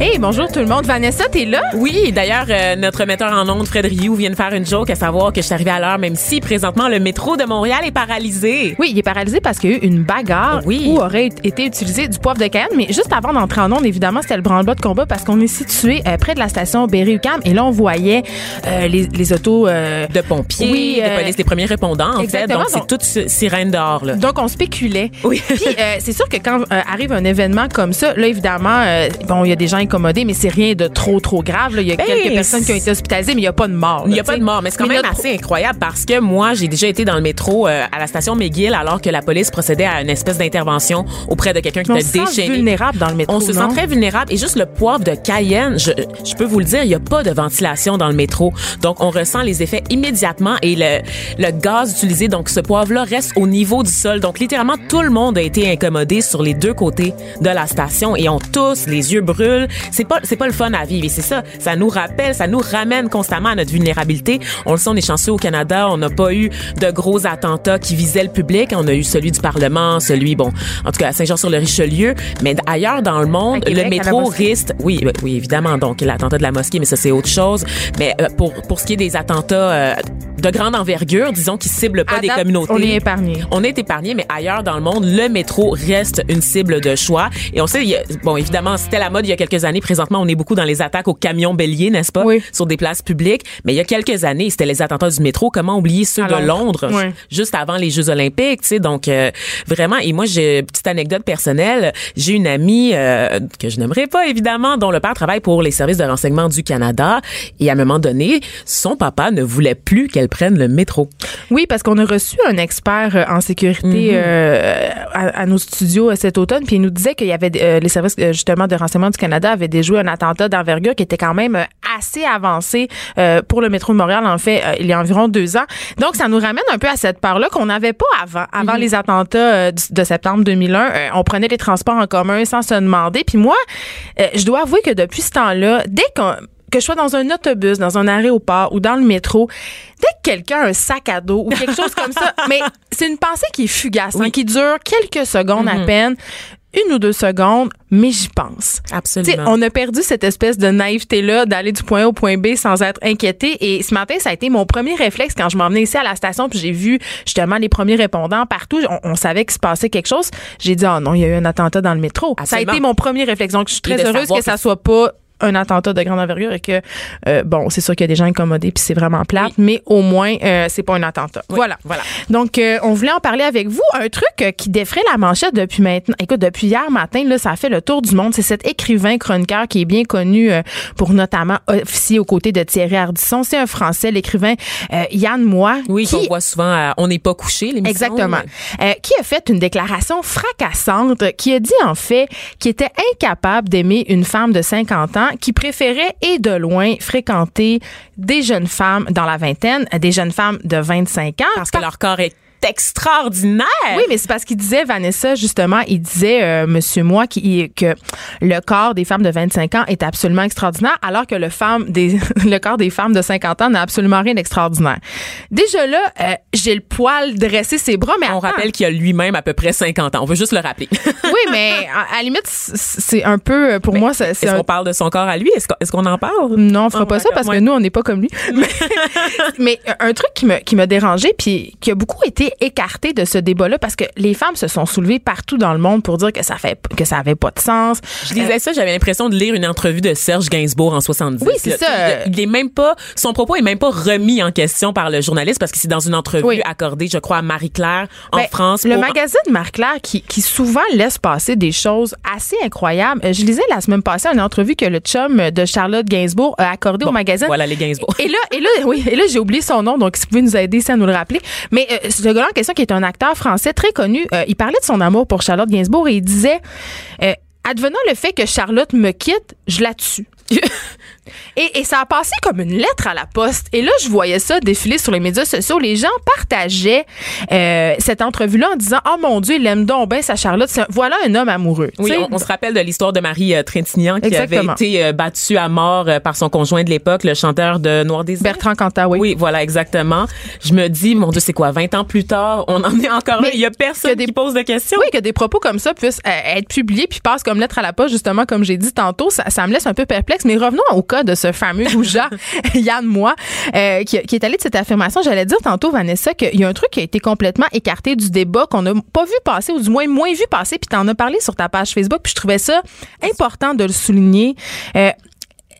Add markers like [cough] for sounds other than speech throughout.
Hey, bonjour tout le monde. Vanessa, t'es là? Oui, d'ailleurs, euh, notre metteur en ondes, Fred Rioux, vient de faire une joke à savoir que je suis arrivée à l'heure, même si présentement le métro de Montréal est paralysé. Oui, il est paralysé parce qu'il y a eu une bagarre Oui. où aurait été utilisé du poivre de Cayenne. Mais juste avant d'entrer en ondes, évidemment, c'était le branle-bas de combat parce qu'on est situé euh, près de la station Berry-UQAM et là, on voyait euh, les, les autos... De pompiers, Oui, de police, des premiers répondants, en fait. exactement, Donc, c'est toute si- sirène dehors, là. Donc, on spéculait. Oui. Puis, c'est sûr que quand arrive un événement comme ça, là, évidemment, bon, il y a des gens incommodés, mais c'est rien de trop, trop grave. là. Il y a Ben, quelques personnes qui ont été hospitalisées, mais il n'y a pas de mort. Il n'y a pas de mort, mais c'est quand même notre- assez incroyable parce que moi, j'ai déjà été dans le métro euh, à la station McGill alors que la police procédait à une espèce d'intervention auprès de quelqu'un qui On était se sent déchaîné. vulnérable dans le métro, On se non? sent très vulnérable et juste le poivre de Cayenne, je, je peux vous le dire, il n'y a pas de ventilation dans le métro. Donc, on ressent les effets immédiatement et le, le gaz utilisé, donc ce poivre-là reste au niveau du sol. Donc, littéralement, tout le monde a été incommodé sur les deux côtés de la station et on tous, les yeux brûlent. C'est pas, c'est pas le fun à vivre et c'est ça. Ça nous rappelle, ça nous ramène constamment à notre vulnérabilité. On le sait, on est chanceux au Canada. On n'a pas eu de gros attentats qui visaient le public. On a eu celui du Parlement, celui, bon, en tout cas, à Saint-Jean-sur-le-Richelieu. Mais ailleurs dans le monde, Québec, le métro risque, oui, oui, évidemment, donc l'attentat de la mosquée, mais ça, c'est autre chose. Mais euh, pour, pour ce qui est des attentats euh, de grande envergure, disons, qui ciblent pas À des date, communautés. on est épargné. On est épargné, mais ailleurs dans le monde, le métro reste une cible de choix. Et on sait, il y a- bon, évidemment, c'était la mode il y a quelques années. Présentement, on est beaucoup dans les attaques aux camions béliers, n'est-ce pas? Oui. Sur des places publiques. Mais il y a quelques années, c'était les attentats du métro. Comment oublier ceux de Londres. Oui. Juste avant les Jeux olympiques, tu sais. Donc, euh, vraiment, et moi, j'ai petite anecdote personnelle. J'ai une amie euh, que je n'aimerais pas, évidemment, dont le père travaille pour les services de renseignement du Canada. Et à un moment donné, son papa ne voulait plus qu'elle prenne le métro. Oui, parce qu'on a reçu un expert euh, en sécurité euh, à, à nos studios cet automne, puis il nous disait qu'il y avait euh, les services justement de renseignement du Canada avaient déjoué un attentat d'envergure qui était quand même euh, assez avancé euh, pour le métro de Montréal, en fait, euh, il y a environ deux ans. Donc, ça nous ramène un peu à cette part-là qu'on n'avait pas avant. Avant les attentats euh, de septembre 2001, euh, on prenait les transports en commun sans se demander. Puis moi, je dois avouer que depuis ce temps-là, dès qu'on que je sois dans un autobus, dans un aéroport ou dans le métro, dès que quelqu'un a un sac à dos ou quelque chose comme ça, [laughs] mais c'est une pensée qui est fugace, hein, qui dure quelques secondes à peine, une ou deux secondes, mais j'y pense. Absolument. on a perdu cette espèce de naïveté-là d'aller du point A au point B sans être inquiété. Et ce matin, ça a été mon premier réflexe quand je m'emmenais ici à la station, puis j'ai vu justement les premiers répondants partout. On, on savait qu'il se passait quelque chose. J'ai dit, oh non, il y a eu un attentat dans le métro. Ça a été mon premier réflexe. Donc, je suis très heureuse que ça soit pas un attentat de grande envergure et que euh, bon c'est sûr qu'il y a des gens incommodés puis c'est vraiment plate mais au moins euh, c'est pas un attentat voilà voilà. donc euh, on voulait en parler avec vous un truc euh, qui défrait la manchette depuis maintenant écoute depuis hier matin là ça a fait le tour du monde c'est cet écrivain chroniqueur qui est bien connu euh, pour notamment officier aux côtés de Thierry Ardisson c'est un français l'écrivain euh, Yann Moix Oui, qui qu'on voit souvent à On n'est pas couché, l'émission. Exactement. Euh, qui a fait une déclaration fracassante qui a dit en fait qu'il était incapable d'aimer une femme de 50 ans qui préférait et de loin fréquenter des jeunes femmes dans la vingtaine, des jeunes femmes de 25 ans. Parce que leur corps est extraordinaire. Oui, mais c'est parce qu'il disait, Vanessa, justement, il disait, euh, Monsieur Moi, qui, que le corps des femmes de 25 ans est absolument extraordinaire, alors que le, femme des, [laughs] le corps des femmes de 50 ans n'a absolument rien d'extraordinaire. Déjà là, euh, j'ai le poil dressé ses bras, mais On attends. rappelle qu'il a lui-même à peu près 50 ans. On veut juste le rappeler. [laughs] Oui, mais à, à la limite, c'est un peu, pour moi, c'est Est-ce un qu'on parle de son corps à lui? Est-ce qu'on est-ce qu'on en parle? non, on fera Ah, pas ça parce ouais. que nous, on n'est pas comme lui. [laughs] Mais, mais un truc qui me, qui m'a dérangé puis qui a beaucoup été écartée de ce débat-là parce que les femmes se sont soulevées partout dans le monde pour dire que ça fait que ça avait pas de sens. Je lisais ça, j'avais l'impression de lire une entrevue de Serge Gainsbourg en 70. Oui, c'est ça. Il est même pas, son propos est même pas remis en question par le journaliste parce que c'est dans une entrevue Oui. accordée, je crois, à Marie-Claire en Ben, France. Le magazine Marie-Claire qui, qui souvent laisse passer des choses assez incroyables. Euh, Je lisais la semaine passée une entrevue que le chum de Charlotte Gainsbourg a accordé au magazine. Voilà les Gainsbourg. Et là, et là, oui, et là, j'ai oublié son nom, donc si vous pouvez nous aider, ça nous le rappeler. Mais euh, ce qui est un acteur français très connu, euh, il parlait de son amour pour Charlotte Gainsbourg et il disait, euh, advenant le fait que Charlotte me quitte, je la tue. Et, et ça a passé comme une lettre à la poste. Et là, je voyais ça défiler sur les médias sociaux. Les gens partageaient euh, cette entrevue-là en disant Oh mon Dieu, il aime donc bien sa Charlotte. Un- voilà un homme amoureux. Oui, on, on se rappelle de l'histoire de Marie euh, Trintignant qui Exactement. avait été euh, battue à mort euh, par son conjoint de l'époque, le chanteur de Noir Désir. Bertrand Cantat, oui. Oui, voilà, exactement. Je me dis, mon Dieu, c'est quoi, 20 ans plus tard, on en est encore là. Il y a personne des- qui pose de questions. Oui, que des propos comme ça puissent être publiés puis passent comme lettre à la poste, justement, comme j'ai dit tantôt, ça, ça me laisse un peu perplexe. Mais revenons au de ce fameux [laughs] goujat, Yann Moi, euh, qui, qui est allé de cette affirmation. J'allais dire tantôt, Vanessa, qu'il y a un truc qui a été complètement écarté du débat, qu'on n'a pas vu passer, ou du moins moins vu passer, puis t'en as parlé sur ta page Facebook, puis je trouvais ça important de le souligner. Euh,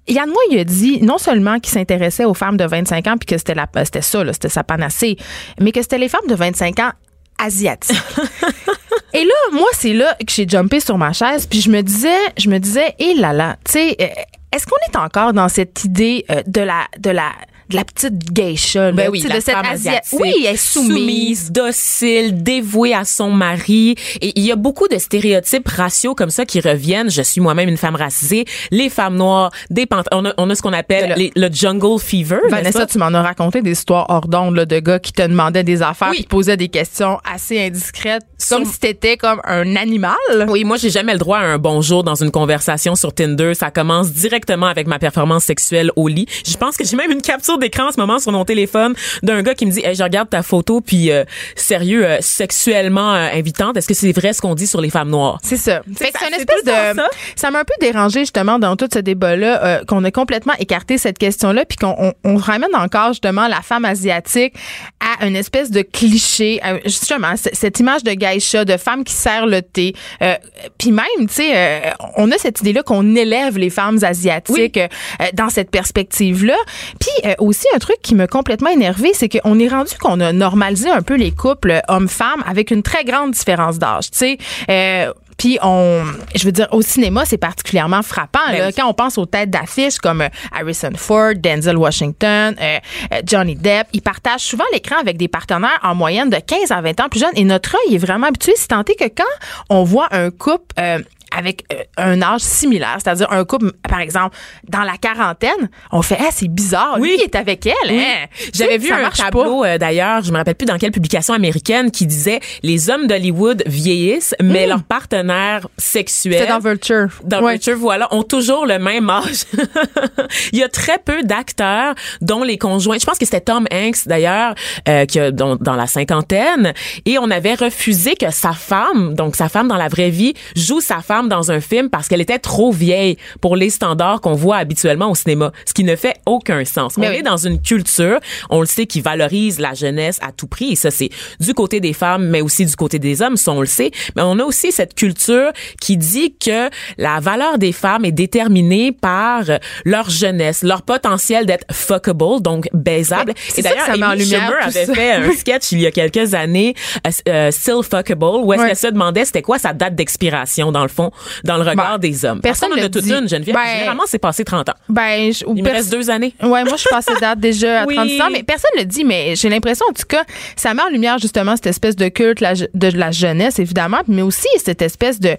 Yann Moix, il a dit non seulement qu'il s'intéressait aux femmes de 25 ans puis que c'était la c'était ça là, c'était sa panacée, mais que c'était les femmes de 25 ans asiatiques. [laughs] Et là, moi, c'est là que j'ai jumpé sur ma chaise, puis je me disais, je me disais, hé là là, tu sais, euh, est-ce qu'on est encore dans cette idée euh, de la de la de la petite geisha, là, Ben oui, de cette asiatique, Oui, elle est soumise. docile, dévouée à son mari. Et il y a beaucoup de stéréotypes raciaux comme ça qui reviennent. Je suis moi-même une femme racisée. Les femmes noires, des pant- on a, on a ce qu'on appelle Le- les- le jungle fever. Vanessa, tu m'en as raconté des histoires hors d'onde de gars qui te demandaient des affaires, Oui. qui posaient des questions assez indiscrètes, Sur- comme si t'étais comme un animal. Oui, moi j'ai jamais le droit à un bonjour dans une conversation sur Tinder. Ça commence directement avec ma performance sexuelle au lit. Je pense que j'ai même une capture d'écran en ce moment sur mon téléphone d'un gars qui me dit hey, je regarde ta photo puis euh, sérieux euh, sexuellement euh, invitante. Est-ce que c'est vrai ce qu'on dit sur les femmes noires? C'est ça. Fait que ça, c'est une espèce de. ça. Ça m'a un peu dérangé justement dans tout ce débat-là euh, qu'on a complètement écarté cette question-là, puis qu'on on, on ramène encore justement la femme asiatique à une espèce de cliché, justement cette image de geisha, de femme qui sert le thé. Euh, puis même, tu sais, euh, on a cette idée-là qu'on élève les femmes asiatiques euh, dans cette perspective-là. Puis euh, aussi un truc qui m'a complètement énervé, c'est qu'on est rendu qu'on a normalisé un peu les couples hommes-femmes avec une très grande différence d'âge. Tu sais. Euh, puis on, je veux dire, au cinéma, c'est particulièrement frappant. Ben là, oui. Quand on pense aux têtes d'affiche comme euh, Harrison Ford, Denzel Washington, euh, euh, Johnny Depp, ils partagent souvent l'écran avec des partenaires en moyenne de 15 à 20 ans plus jeunes. Et notre œil est vraiment habitué, si tant est que quand on voit un couple euh, avec euh, un âge similaire, c'est-à-dire un couple, par exemple, dans la quarantaine, on fait, ah, c'est bizarre, lui, Oui. il est avec elle. Oui. hein. J'avais vu un tableau euh, d'ailleurs, je me rappelle plus dans quelle publication américaine qui disait les hommes d'Hollywood vieillissent, mais leurs partenaires sexuels C'est dans Vulture. dans Ouais. Richard, voilà, ont toujours le même âge. [laughs] Il y a très peu d'acteurs dont les conjoints. Je pense que c'était Tom Hanks d'ailleurs, euh, qui a- dont- dans la cinquantaine, et on avait refusé que sa femme, donc sa femme dans la vraie vie, joue sa femme dans un film parce qu'elle était trop vieille pour les standards qu'on voit habituellement au cinéma, ce qui ne fait aucun sens. Mais on oui. est dans une culture, on le sait, qui valorise la jeunesse à tout prix, et ça c'est du côté des femmes, mais aussi du côté des hommes, ça on le sait. Mais on a aussi cette culture qui dit que la valeur des femmes est déterminée par leur jeunesse, leur potentiel d'être fuckable, donc baisable. Et d'ailleurs, Amy lumière, Schumer avait ça. fait un [laughs] sketch il y a quelques années, euh, euh, Still Fuckable, où est-ce Ouais. qu'elle se demandait c'était quoi sa date d'expiration dans le fond, dans le regard Ben, des hommes. personne a toute dit. une, Geneviève. Ben, Généralement, c'est passé 30 ans. Ben, je- Il me reste deux années. Ouais, moi, je suis passée date déjà à Oui. 36 ans, mais personne ne le dit, mais j'ai l'impression, en tout cas, ça met en lumière justement cette espèce de culte la- de la jeunesse, évidemment, mais aussi cette espèce de-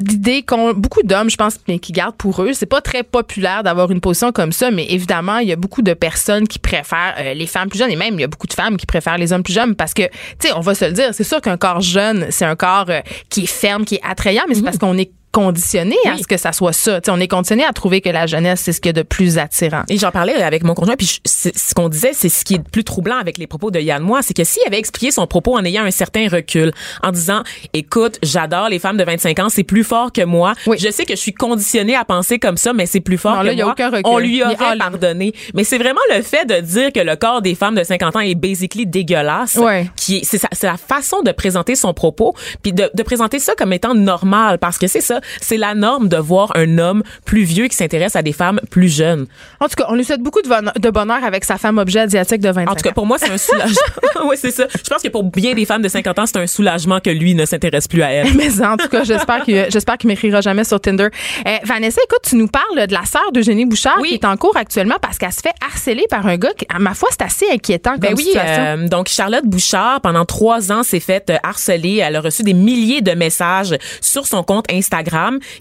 d'idée qu'ont beaucoup d'hommes, je pense, mais qui gardent pour eux. C'est pas très populaire d'avoir une position comme ça, mais évidemment, il y a beaucoup de personnes qui préfèrent euh, les femmes plus jeunes et même il y a beaucoup de femmes qui préfèrent les hommes plus jeunes parce que, tu sais, on va se le dire, c'est sûr qu'un corps jeune, c'est un corps euh, qui est ferme, qui est attrayant, mais c'est parce qu'on est conditionné à ce que ça soit ça. Tu sais, on est conditionné à trouver que la jeunesse, c'est ce qu'il y a de plus attirant. Et j'en parlais avec mon conjoint, puis ce qu'on disait, c'est ce qui est le plus troublant avec les propos de Yann Moi, c'est que s'il avait expliqué son propos en ayant un certain recul, en disant, écoute, j'adore les femmes de 25 ans, c'est plus fort que moi. Oui. Je sais que je suis conditionnée à penser comme ça, mais c'est plus fort Non, que là, y a moi. aucun recul. On lui aurait pardonné. Mais c'est vraiment le fait de dire que le corps des femmes de 50 ans est basically dégueulasse, Ouais. qui est, c'est, sa- la façon de présenter son propos, puis de, de présenter ça comme étant normal, parce que c'est ça, c'est la norme de voir un homme plus vieux qui s'intéresse à des femmes plus jeunes. En tout cas, on lui souhaite beaucoup de bonheur, avec sa femme objet asiatique de 25 En tout cas, ans. pour moi, c'est un soulagement. [laughs] [laughs] oui, c'est ça. Je pense que pour bien des femmes de 50 ans, c'est un soulagement que lui ne s'intéresse plus à elle. [laughs] Mais en tout cas, j'espère qu'il j'espère qu'il m'écrira jamais sur Tinder. Euh, Vanessa, écoute, tu nous parles de la sœur d'Eugénie Bouchard Oui. qui est en cours actuellement parce qu'elle se fait harceler par un gars qui, à ma foi, c'est assez inquiétant comme Ben oui, situation. euh, donc Charlotte Bouchard, pendant trois ans, s'est faite harceler. Elle a reçu des milliers de messages sur son compte Instagram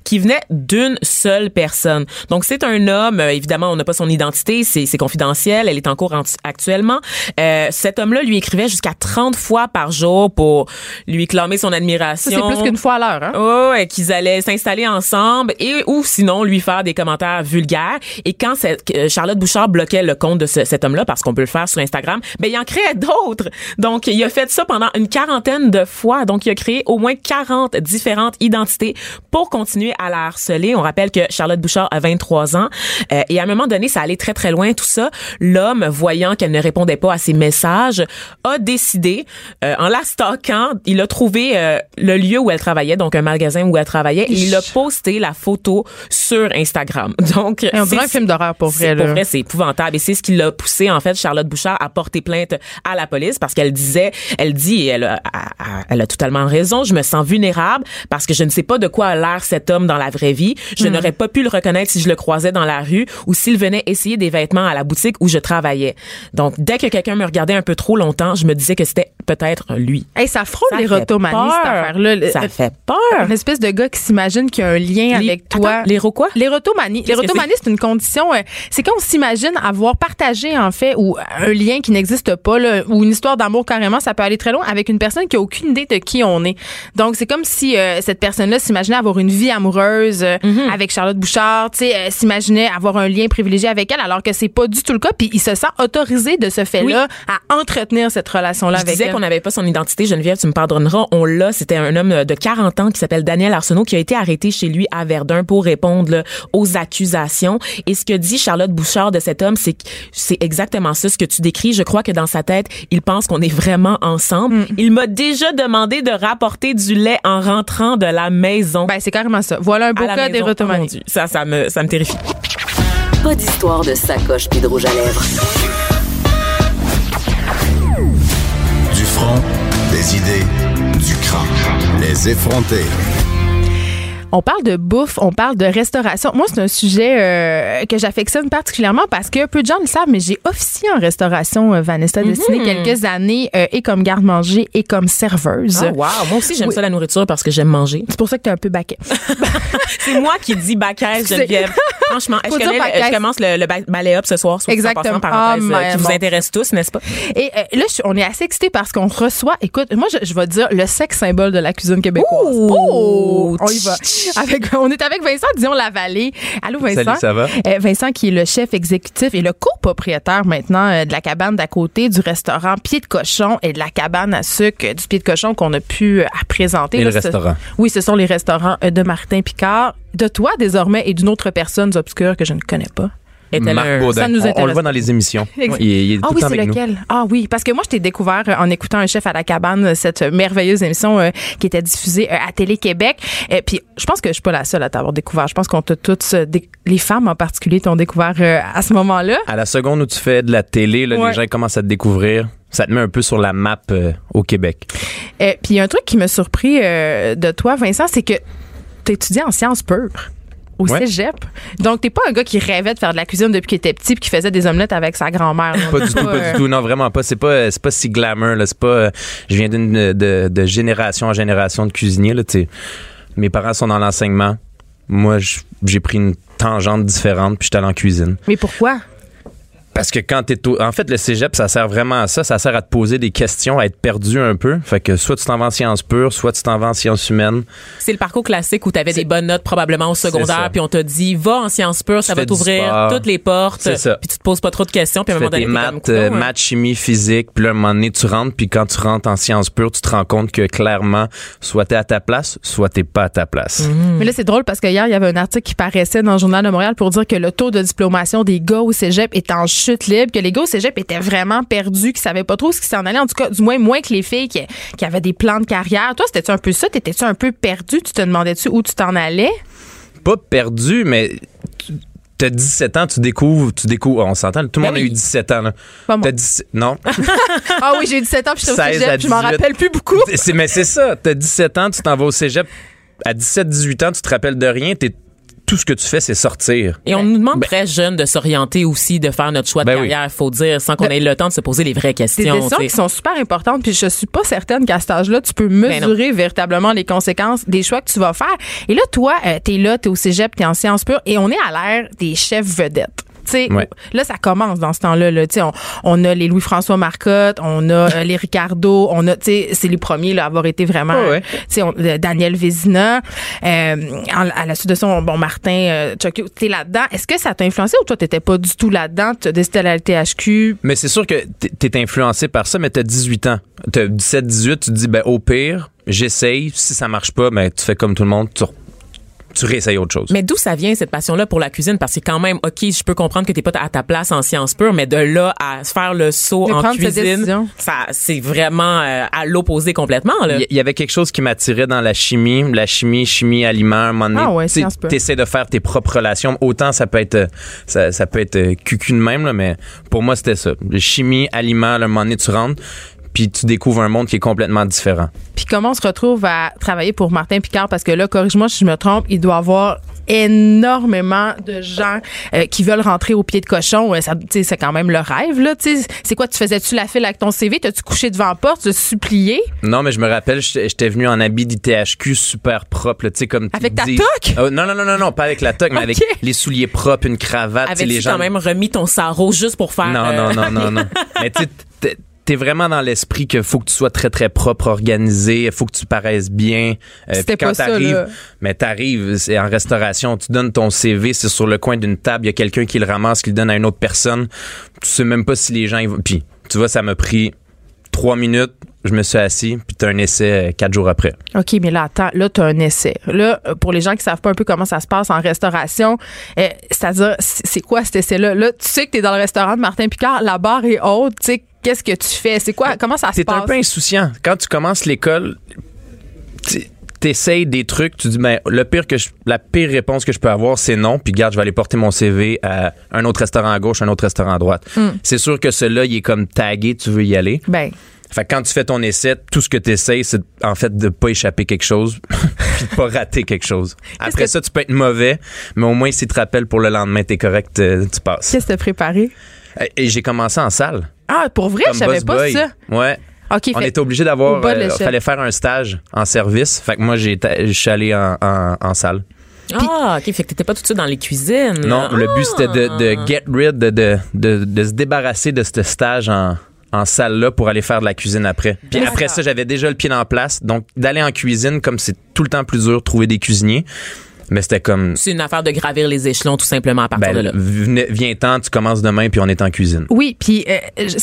qui venaient d'une seule personne. Donc c'est un homme, euh, évidemment, on n'a pas son identité, c'est confidentiel, elle est en cours en- actuellement. Euh, cet homme-là lui écrivait jusqu'à 30 fois par jour pour lui clamer son Ça, admiration. c'est plus qu'une fois à l'heure. Hein? Oh, ouais, qu'ils allaient s'installer ensemble et ou sinon lui faire des commentaires vulgaires. Et quand cette- que Charlotte Bouchard bloquait le compte de ce- cet homme-là, parce qu'on peut le faire sur Instagram, ben il en créait d'autres. Donc il a fait ça pendant une quarantaine de fois. Donc il a créé au moins 40 différentes identités pour continuer à la harceler. On rappelle que Charlotte Bouchard a 23 ans euh, et à un moment donné, ça allait très très loin tout ça. L'homme, voyant qu'elle ne répondait pas à ses messages, a décidé, euh, en la stalkant, il a trouvé euh, le lieu où elle travaillait, donc un magasin où elle travaillait, et il a posté la photo sur Instagram. [laughs] Donc, Et on dirait c'est- un film d'horreur pour vrai. Pour vrai, c'est épouvantable. Et c'est ce qui l'a poussé, en fait, Charlotte Bouchard à porter plainte à la police parce qu'elle disait, elle dit, et elle a, a- a- elle a totalement raison, je me sens vulnérable parce que je ne sais pas de quoi a cet homme dans la vraie vie. Je n'aurais pas pu le reconnaître si je le croisais dans la rue ou s'il venait essayer des vêtements à la boutique où je travaillais. Donc, dès que quelqu'un me regardait un peu trop longtemps, je me disais que c'était peut-être lui. Hey, ça frôle Ça l'érotomanie, fait cette affaire-là. Ça euh, fait peur. Une espèce de gars qui s'imagine qu'il y a un lien Les- avec toi. Attends, l'éro quoi? L'érotomanie. Qu'est-ce que L'érotomanie, c'est une condition. euh, c'est quand on s'imagine avoir partagé, en fait, ou un lien qui n'existe pas, là, ou une histoire d'amour carrément, ça peut aller très loin avec une personne qui a aucune idée de qui on est. Donc, c'est comme si euh, cette personne-là s'imaginait avoir une vie amoureuse euh, Mm-hmm. avec Charlotte Bouchard, tu sais, s'imaginait avoir un lien privilégié avec elle, alors que c'est pas du tout le cas. Puis il se sent autorisé de ce fait-là à entretenir cette relation-là avec elle. Qu'on n'avait pas son identité, Geneviève, tu me pardonneras. On l'a. C'était un homme de 40 ans qui s'appelle Daniel Arsenault qui a été arrêté chez lui à Verdun pour répondre là, aux accusations. Et ce que dit Charlotte Bouchard de cet homme, c'est que c'est exactement ça, ce que tu décris. Je crois que dans sa tête, il pense qu'on est vraiment ensemble. Mm. Il m'a déjà demandé de rapporter du lait en rentrant de la maison. Ben, c'est carrément ça. Voilà un beau cas. Dieu, ça, ça me, ça me terrifie. Pas d'histoire de sacoche puis de rouge à lèvres. Des idées, du crâne. Les effronter. On parle de bouffe, on parle de restauration. Moi, c'est un sujet euh, que j'affectionne particulièrement parce que peu de gens le savent, mais j'ai officié en restauration, euh, Vanessa Destiné, quelques années, euh, et comme garde-manger et comme serveuse. Ah, wow. Moi aussi, j'aime Oui. ça, la nourriture, parce que j'aime manger. C'est pour ça que tu es un peu baquet. [laughs] C'est moi qui dis C'est- Geneviève. Franchement, je, connais je commence le, le ba- balai up ce soir. Exactement. parenthèse, Ah, euh, qui vous intéresse tous, n'est-ce pas? Et euh, là, je- on est assez excités parce qu'on reçoit, écoute, moi, je, je vais dire le sexe symbole de la cuisine québécoise. Ouh! Oh! On y va. [laughs] Avec, on est avec Vincent Dion Lavallée. Allô, Vincent. Salut, ça va? Euh, Vincent, qui est le chef exécutif et le copropriétaire maintenant euh, de la cabane d'à côté, du restaurant Pied de Cochon et de la cabane à sucre euh, du Pied de Cochon qu'on a pu présenter. Et Là, le restaurant. Oui, ce sont les restaurants de Martin Picard. De toi, désormais, et d'une autre personne obscure que je ne connais pas. Est-elle Marc un- Baudin. ça nous On- le voit dans les émissions. Exact. Il, est- il est Ah tout oui, c'est nous. lequel? Ah oui, parce que moi, je t'ai découvert euh, en écoutant Un chef à la cabane, euh, cette merveilleuse émission euh, qui était diffusée euh, à Télé-Québec. Et puis, je pense que je suis pas la seule à t'avoir découvert. Je pense qu'on t'a toutes, les femmes en particulier, t'ont découvert euh, à ce moment-là. À la seconde où tu fais de la télé, là, Ouais. les gens commencent à te découvrir. Ça te met un peu sur la map euh, au Québec. Euh, puis, il y a un truc qui m'a surpris euh, de toi, Vincent, c'est que t'as étudié en sciences pures. Au Ouais. cégep. Donc, t'es pas un gars qui rêvait de faire de la cuisine depuis qu'il était petit puis qui faisait des omelettes avec sa grand-mère. Pas du tout, pas euh, du tout. Non, vraiment pas. C'est pas, c'est pas si glamour. Là. C'est pas. euh, je viens d'une de, de génération en génération de cuisiniers. Là. Mes parents sont dans l'enseignement. Moi, j'ai pris une tangente différente puis j'étais allé en cuisine. Mais pourquoi? Parce que quand t'es au- en fait le cégep ça sert vraiment à ça, ça sert à te poser des questions, à être perdu un peu. Fait que soit tu t'en vas en sciences pures, soit tu t'en vas en sciences humaines. C'est le parcours classique où tu avais des bonnes notes probablement au secondaire, puis on t'a dit va en sciences pures, ça va t'ouvrir toutes les portes, C'est ça. puis tu te poses pas trop de questions, puis à un moment donné maths, euh, hein. maths, chimie, physique, puis là, à un moment donné, tu rentres, puis quand tu rentres en sciences pures, tu te rends compte que clairement, soit t'es à ta place, soit t'es pas à ta place. Mais là, c'est drôle parce que hier, il y avait un article qui paraissait dans le Journal de Montréal pour dire que le taux de diplomation des gars au cégep est en chute libre, que les gars au cégep étaient vraiment perdus, qu'ils savaient pas trop ce qui s'en allait. En tout cas, du moins, moins que les filles qui, qui avaient des plans de carrière. Toi, c'était-tu un peu ça? T'étais-tu un peu perdu? Tu te demandais-tu où tu t'en allais? Pas perdu, mais t'as 17 ans, tu découvres, tu découvres, on s'entend, tout le Ben monde a eu 17 ans, là. Pas moi. T'as 17 non. [laughs] Ah oui, j'ai eu 17 ans puis j'étais au 16 à cégep, je m'en 18. rappelle plus beaucoup. C'est- mais c'est ça, t'as 17 ans, tu t'en vas au cégep. À 17-18 ans, tu te rappelles de rien, t'es, tout ce que tu fais, c'est sortir. Et on nous demande très jeune de s'orienter aussi, de faire notre choix de Ben carrière, faut dire, sans qu'on ait le temps de se poser les vraies Des questions. décisions tu qui sont super importantes, puis je suis pas certaine qu'à cet âge-là, tu peux Ben mesurer véritablement les conséquences des choix que tu vas faire. Et là, toi, euh, t'es là, t'es au cégep, t'es en sciences pures, et on est à l'ère des chefs vedettes. Tu Ouais. là, ça commence dans ce temps-là. Là. Tu On, on a les Louis-François Marcotte, on a euh, les Ricardo, on a, tu c'est les premiers là, à avoir été vraiment, Ouais, ouais. tu sais, on- euh, Daniel Vézina, euh, à la suite de ça, on- bon, Martin Chokio, t'es là-dedans. Est-ce que ça t'a influencé ou toi, t'étais pas du tout là-dedans? Tu as décidé à la THQ? Mais c'est sûr que t'es- influencé par ça, mais t'as 18 ans. T'as 17-18, tu te dis, ben, au pire, j'essaye. Si ça marche pas, ben, tu fais comme tout le monde, tu, tu réessayes autre chose. Mais d'où ça vient cette passion-là pour la cuisine? Parce que quand même, OK, je peux comprendre que t'es pas à ta place en sciences pures, mais de là à faire le saut De en cuisine, ça, c'est vraiment euh, à l'opposé complètement, là. Il y- avait quelque chose qui m'attirait dans la chimie, la chimie, chimie, aliment, à un moment donné. Ah ouais, t'essaies de faire tes propres relations. Autant ça peut être, ça, ça peut être euh, cucu de même, là, mais pour moi, c'était ça. Chimie, aliment, à un moment donné, tu rentres, puis tu découvres un monde qui est complètement différent. Puis comment on se retrouve à travailler pour Martin Picard? Parce que là, corrige-moi si je me trompe, il doit avoir énormément de gens euh, qui veulent rentrer au pied de cochon. Euh, ça, tu sais, c'est quand même le rêve, là. tu sais. C'est quoi, tu faisais-tu la file avec ton CV? T'as-tu couché devant la porte? Tu supplié? Non, mais je me rappelle, j'étais venu en habit d'ITHQ super propre, sais, comme tu Avec ta dis- toque? Oh, non, non, non, non, non, pas avec la toque, mais avec les souliers propres, une cravate, Avais-tu les gens. quand même remis ton sarreau juste pour faire... Non, euh, non, non, [laughs] non, non. Mais tu sais, t'es- t'es vraiment dans l'esprit qu'il faut que tu sois très, très propre, organisé, il faut que tu paraisses bien. Euh, C'était quand pas ça, t'arrives-. Mais t'arrives, c'est en restauration, tu donnes ton CV, c'est sur le coin d'une table, il y a quelqu'un qui le ramasse, qui le donne à une autre personne. Tu sais même pas si les gens... Puis, tu vois, ça m'a pris trois minutes, je me suis assis, puis t'as un essai euh, quatre jours après. OK, mais là, attends, là, tu as un essai. Là, pour les gens qui savent pas un peu comment ça se passe en restauration, euh, c'est-à-dire, c'est quoi cet essai-là? Là, tu sais que tu es dans le restaurant de Martin Picard, la barre est haute, tu sais, qu'est-ce que tu fais? C'est quoi? Comment ça se T'es passe? un peu insouciant. Quand tu commences l'école, tu- t'essayes des trucs, tu dis ben le pire que je- la pire réponse que je peux avoir c'est non, puis garde, je vais aller porter mon CV à un autre restaurant à gauche, un autre restaurant à droite. Hmm. C'est sûr que celui-là, il est comme tagué, tu veux y aller. Ben, Fait que quand tu fais ton essai, tout ce que tu essayes, c'est en fait de pas échapper quelque chose, [laughs] puis de pas rater quelque chose. Après que- ça, tu peux être mauvais, mais au moins si tu te rappelles pour le lendemain, t'es correct, euh, tu passes. qu'est-ce que t'as préparé? Et j'ai commencé en salle. Ah, pour vrai, je savais pas boy. ça. Ouais. OK, On fait- était obligé d'avoir. de euh, fallait faire un stage en service. Fait que moi, je suis allé en, en- en salle. Ah, OK, fait que t'étais pas tout de suite dans les cuisines. Non, le but, c'était de, Ah. de get rid, de, de, de, de se débarrasser de ce stage en, en salle-là pour aller faire de la cuisine après. Puis après ça, j'avais déjà le pied en place. Donc, d'aller en cuisine, comme c'est tout le temps plus dur de trouver des cuisiniers, mais c'était comme. C'est une affaire de gravir les échelons tout simplement à partir de Ben, là. venez- viens-t'en, tu commences demain, puis on est en cuisine. Oui, puis euh,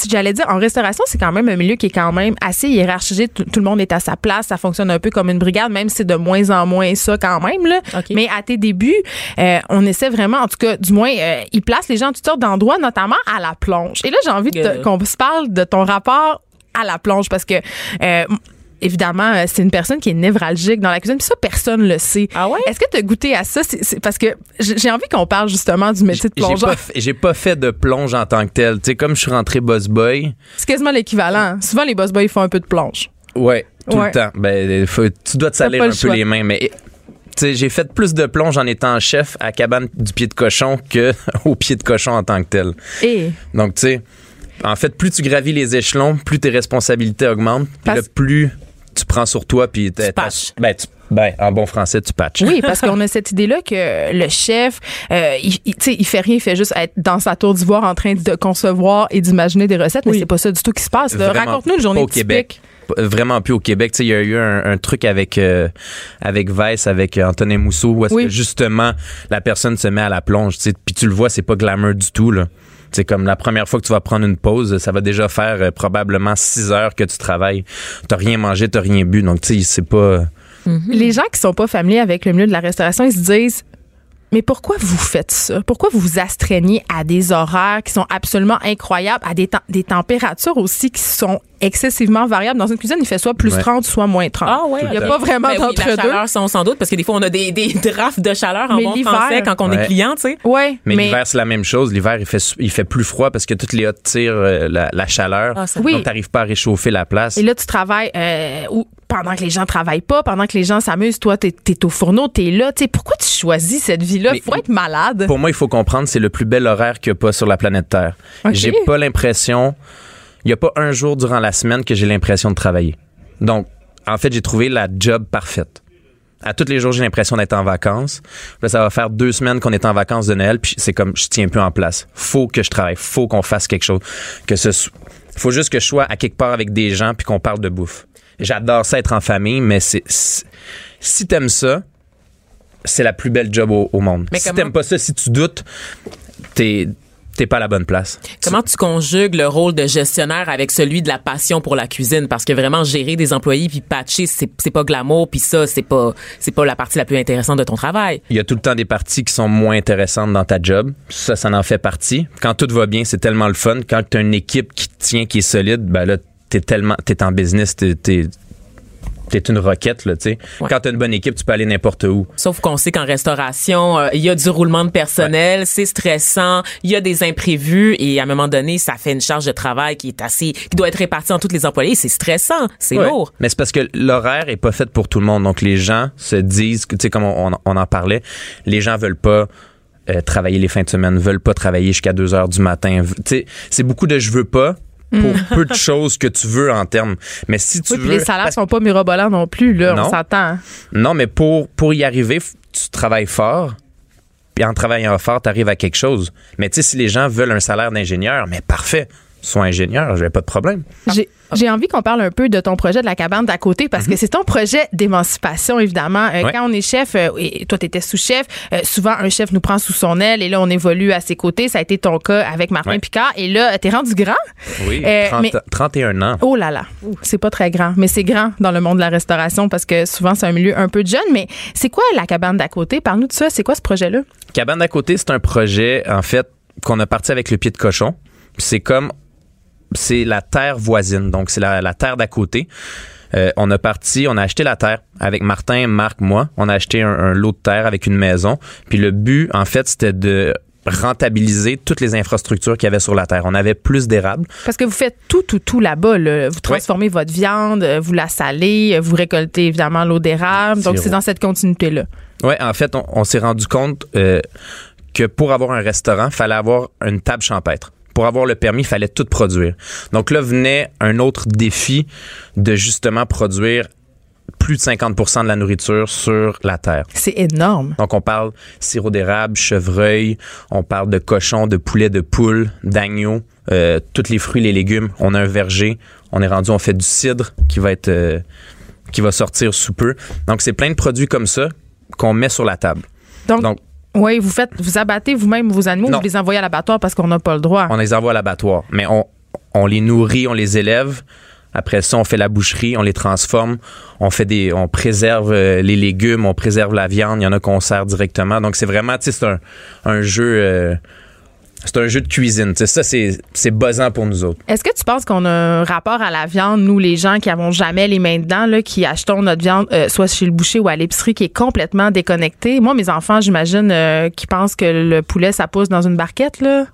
j'allais dire, en restauration, c'est quand même un milieu qui est quand même assez hiérarchisé. Tout, tout le monde est à sa place. Ça fonctionne un peu comme une brigade, même si c'est de moins en moins ça quand même. Là. OK. Mais à tes débuts, euh, on essaie vraiment, en tout cas, du moins, euh, ils placent les gens à toutes sortes d'endroits, notamment à la plonge. Et là, j'ai envie de te- qu'on se parle de ton rapport à la plonge parce que... euh, Évidemment, euh, c'est une personne qui est névralgique dans la cuisine, puis ça, personne le sait. Ah ouais? Est-ce que tu as goûté à ça? C'est- c'est parce que j'ai envie qu'on parle justement du métier de J'ai plongeur. pas, j'ai pas fait de plonge en tant que tel. Tu sais, comme je suis rentré boss boy, C'est quasiment l'équivalent. Souvent, les boss boys font un peu de plonge. Ouais, tout Ouais. le temps. Ben, faut- tu dois te T'as salir pas un le peu les mains, mais tu sais, j'ai fait plus de plonge en étant chef à cabane du pied de cochon que [laughs] au pied de cochon en tant que tel. Et? Donc, tu sais, en fait, plus tu gravis les échelons, plus tes responsabilités augmentent, Parce- là, plus tu prends sur toi, puis Tu t'as- ben, tu, Ben, en bon français, tu patches. Oui, parce qu'on a cette idée-là que le chef, euh, il, il, il fait rien, il fait juste être dans sa tour d'ivoire en train de concevoir et d'imaginer des recettes, mais Oui. c'est pas ça du tout qui se passe. Raconte-nous une journée au typique. Québec. P- Vraiment plus au Québec. Il y a eu un, un truc avec euh, avec Vice, avec euh, Antonin Mousseau, où est-ce Oui. que justement la personne se met à la plonge. Puis tu le vois, c'est pas glamour du tout là. C'est comme la première fois que tu vas prendre une pause, ça va déjà faire euh, probablement six heures que tu travailles. T'as rien mangé, t'as rien bu, donc tu sais, c'est pas. Les gens qui sont pas familiers avec le milieu de la restauration, ils se disent mais pourquoi vous faites ça? Pourquoi vous vous astreignez à des horaires qui sont absolument incroyables, à des, des températures aussi qui sont excessivement variables? Dans une cuisine, il fait soit plus Ouais. 30, soit moins 30. Ah ouais. Il n'y a pas vraiment Ben oui, la d'entre-deux. chaleur sont sans doute parce que des fois on a des, des [laughs] drafts de chaleur en Mais bon français quand on est client, tu sais. ouais, Mais, mais, l'hiver, c'est la même chose. L'hiver, il fait, il fait plus froid parce que toutes les hottes tirent euh, la, la chaleur. Ah, Oui. Donc, t'arrives pas à réchauffer la place. Et là, tu travailles euh, ou pendant que les gens travaillent pas, pendant que les gens s'amusent, toi, t'es es au fourneau, t'es là. Tu sais, pourquoi tu choisis cette vie-là? Mais- Faut être malade. Pour moi, il faut comprendre, c'est le plus bel horaire qu'il n'y a pas sur la planète Terre. Ok. J'ai pas l'impression, il n'y a pas un jour durant la semaine que j'ai l'impression de travailler. Donc, en fait, j'ai trouvé la job parfaite. À tous les jours, j'ai l'impression d'être en vacances. Là, ça va faire deux semaines qu'on est en vacances de Noël, puis c'est comme je tiens plus en place. Faut que je travaille, faut qu'on fasse quelque chose. Que ce faut juste que je sois à quelque part avec des gens puis qu'on parle de bouffe. J'adore ça être en famille, mais c'est si t'aimes ça, c'est la plus belle job au, au monde. Mais si t'aimes pas ça, si tu doutes, t'es t'es pas à la bonne place. Comment tu conjugues le rôle de gestionnaire avec celui de la passion pour la cuisine? Parce que vraiment gérer des employés puis patcher c'est c'est pas glamour puis ça c'est pas c'est pas la partie la plus intéressante de ton travail. Il y a tout le temps des parties qui sont moins intéressantes dans ta job. Ça, ça en fait partie. Quand tout va bien, c'est tellement le fun. Quand tu as une équipe qui tient, qui est solide, ben là, t'es tellement, t'es en business, t'es, t'es, t'es une roquette, là, tu sais. Ouais. Quand t'as une bonne équipe, tu peux aller n'importe où. Sauf qu'on sait qu'en restauration, euh, il y a du roulement de personnel, c'est stressant, il y a des imprévus et à un moment donné, ça fait une charge de travail qui est assez qui doit être répartie entre tous les employés, c'est stressant, c'est Ouais. lourd. Mais c'est parce que l'horaire est pas fait pour tout le monde. Donc, les gens se disent, tu sais, comme on, on en parlait, les gens veulent pas euh, travailler les fins de semaine, veulent pas travailler jusqu'à 2 heures du matin. C'est beaucoup de je veux pas pour peu de choses que tu veux en termes. Mais si tu Oui, puis les salaires sont pas mirobolants non plus, là. Non. On s'attend. Non, mais pour, pour y arriver, tu travailles fort. Puis en travaillant fort, tu arrives à quelque chose. Mais tu sais, si les gens veulent un salaire d'ingénieur, mais parfait, sois ingénieur, j'ai pas de problème. J'ai j'ai envie qu'on parle un peu de ton projet de la cabane d'à côté parce que c'est ton projet d'émancipation, évidemment. Euh, Mhm. Ouais. Quand on est chef, euh, et toi, tu étais sous-chef, euh, souvent, un chef nous prend sous son aile et là, on évolue à ses côtés. Ça a été ton cas avec Martin Ouais. Picard. Et là, t'es rendu grand. Oui, Euh, 30 mais- 31 ans. Oh là là, c'est pas très grand, mais c'est grand dans le monde de la restauration parce que souvent, c'est un milieu un peu de jeune. Mais c'est quoi la cabane d'à côté? Parle-nous de ça. C'est quoi ce projet-là? Cabane d'à côté, c'est un projet, en fait, qu'on a parti avec le pied de cochon. C'est comme, c'est la terre voisine, donc c'est la, la terre d'à côté. Euh, on a parti, on a acheté la terre avec Martin, Marc, moi. On a acheté un, un lot de terre avec une maison. Puis le but, en fait, c'était de rentabiliser toutes les infrastructures qu'il y avait sur la terre. On avait plus d'érables. Parce que vous faites tout, tout, tout là-bas. là. Vous transformez votre viande, euh, vous la salez, euh, vous récoltez évidemment l'eau d'érable. Donc, c'est dans cette continuité-là. Ouais, en fait, on, on s'est rendu compte euh, que pour avoir un restaurant, fallait avoir une table champêtre. Pour avoir le permis, il fallait tout produire. Donc là venait un autre défi de justement produire plus de 50% de la nourriture sur la terre. C'est énorme. Donc on parle sirop d'érable, chevreuil, on parle de cochon, de poulet, de poule, d'agneau, euh, tous les fruits, les légumes. On a un verger. On est rendu, on fait du cidre qui va être euh, qui va sortir sous peu. Donc c'est plein de produits comme ça qu'on met sur la table. Donc, Donc oui, vous faites, vous abattez vous-même vos animaux, Non. vous les envoyez à l'abattoir parce qu'on n'a pas le droit. on les envoie à l'abattoir. Mais on, on les nourrit, on les élève. Après ça, on fait la boucherie, on les transforme, on fait des, on préserve euh, les légumes, on préserve la viande. Il y en a qu'on sert directement. Donc c'est vraiment, c'est un, un jeu, euh, c'est un jeu de cuisine. Ça c'est, c'est buzzant pour nous autres. Est-ce que tu penses qu'on a un rapport à la viande, nous, les gens qui avons jamais les mains dedans, là, qui achetons notre viande, euh, soit chez le boucher ou à l'épicerie, qui est complètement déconnecté? Moi, mes enfants, j'imagine, euh, qui pensent que le poulet, ça pousse dans une barquette, là.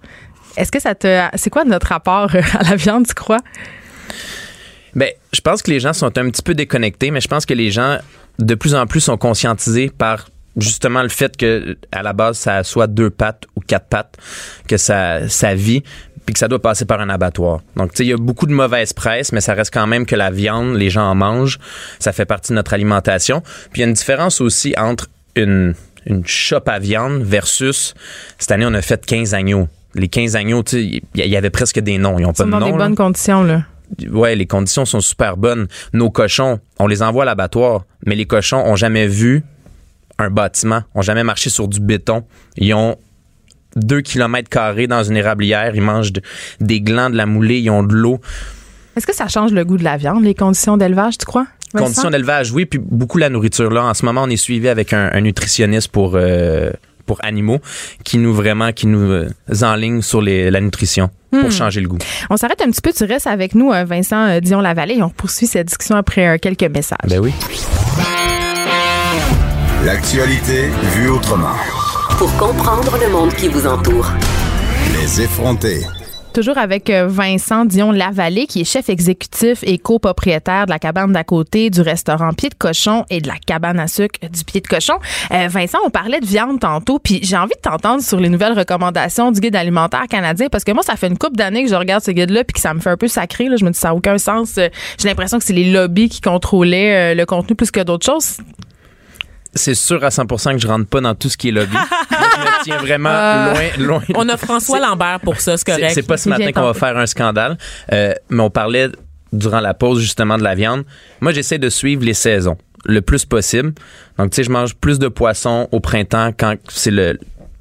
Est-ce que ça te. C'est quoi notre rapport euh, à la viande, tu crois? Ben, je pense que les gens sont un petit peu déconnectés, mais je pense que les gens de plus en plus sont conscientisés par justement le fait que à la base ça soit deux pattes ou quatre pattes que ça ça vit puis que ça doit passer par un abattoir. Donc, tu sais, il y a beaucoup de mauvaise presse, mais ça reste quand même que la viande, les gens en mangent, ça fait partie de notre alimentation. Puis il y a une différence aussi entre une, une shop à viande versus, cette année, on a fait 15 agneaux. Les 15 agneaux, tu sais, il y avait presque des noms. Ils ont Ils pas sont de dans nom. des là. bonnes conditions, là. Ouais, les conditions sont super bonnes. Nos cochons, on les envoie à l'abattoir, mais les cochons ont jamais vu un bâtiment, ont jamais marché sur du béton. Ils ont deux kilomètres carrés dans une érablière, ils mangent de- des glands, de la moulée, ils ont de l'eau. Est-ce que ça change le goût de la viande, les conditions d'élevage, tu crois? Conditions d'élevage, oui, puis beaucoup la nourriture. Là, en ce moment, on est suivi avec un, un nutritionniste pour euh, pour animaux qui nous vraiment qui nous euh, enligne sur les, la nutrition pour changer le goût. On s'arrête un petit peu. Tu restes avec nous, euh, Vincent euh, Dion-Lavallée, et on poursuit cette discussion après quelques messages. Ben oui. L'actualité vue autrement. Pour comprendre le monde qui vous entoure. Les effrontés. Toujours avec euh, Vincent Dion-Lavallée, qui est chef exécutif et copropriétaire de la cabane d'à côté, du restaurant Pied de Cochon et de la cabane à sucre du Pied de Cochon. Euh, Vincent, on parlait de viande tantôt, puis j'ai envie de t'entendre sur les nouvelles recommandations du guide alimentaire canadien, parce que moi, ça fait une couple d'années que je regarde ce guide-là, puis que ça me fait un peu sacré. Là. Je me dis, ça n'a aucun sens. Euh, J'ai l'impression que c'est les lobbies qui contrôlaient le contenu plus que d'autres choses. C'est sûr à 100% que je rentre pas dans tout ce qui est lobby. [laughs] Je me tiens vraiment Euh, loin, loin. On a François Lambert pour ça, c'est correct. C'est pas ce matin qu'on va faire un scandale, Euh, mais on parlait durant la pause justement de la viande. Moi, j'essaie de suivre les saisons le plus possible. Donc, tu sais, je mange plus de poissons au printemps quand c'est le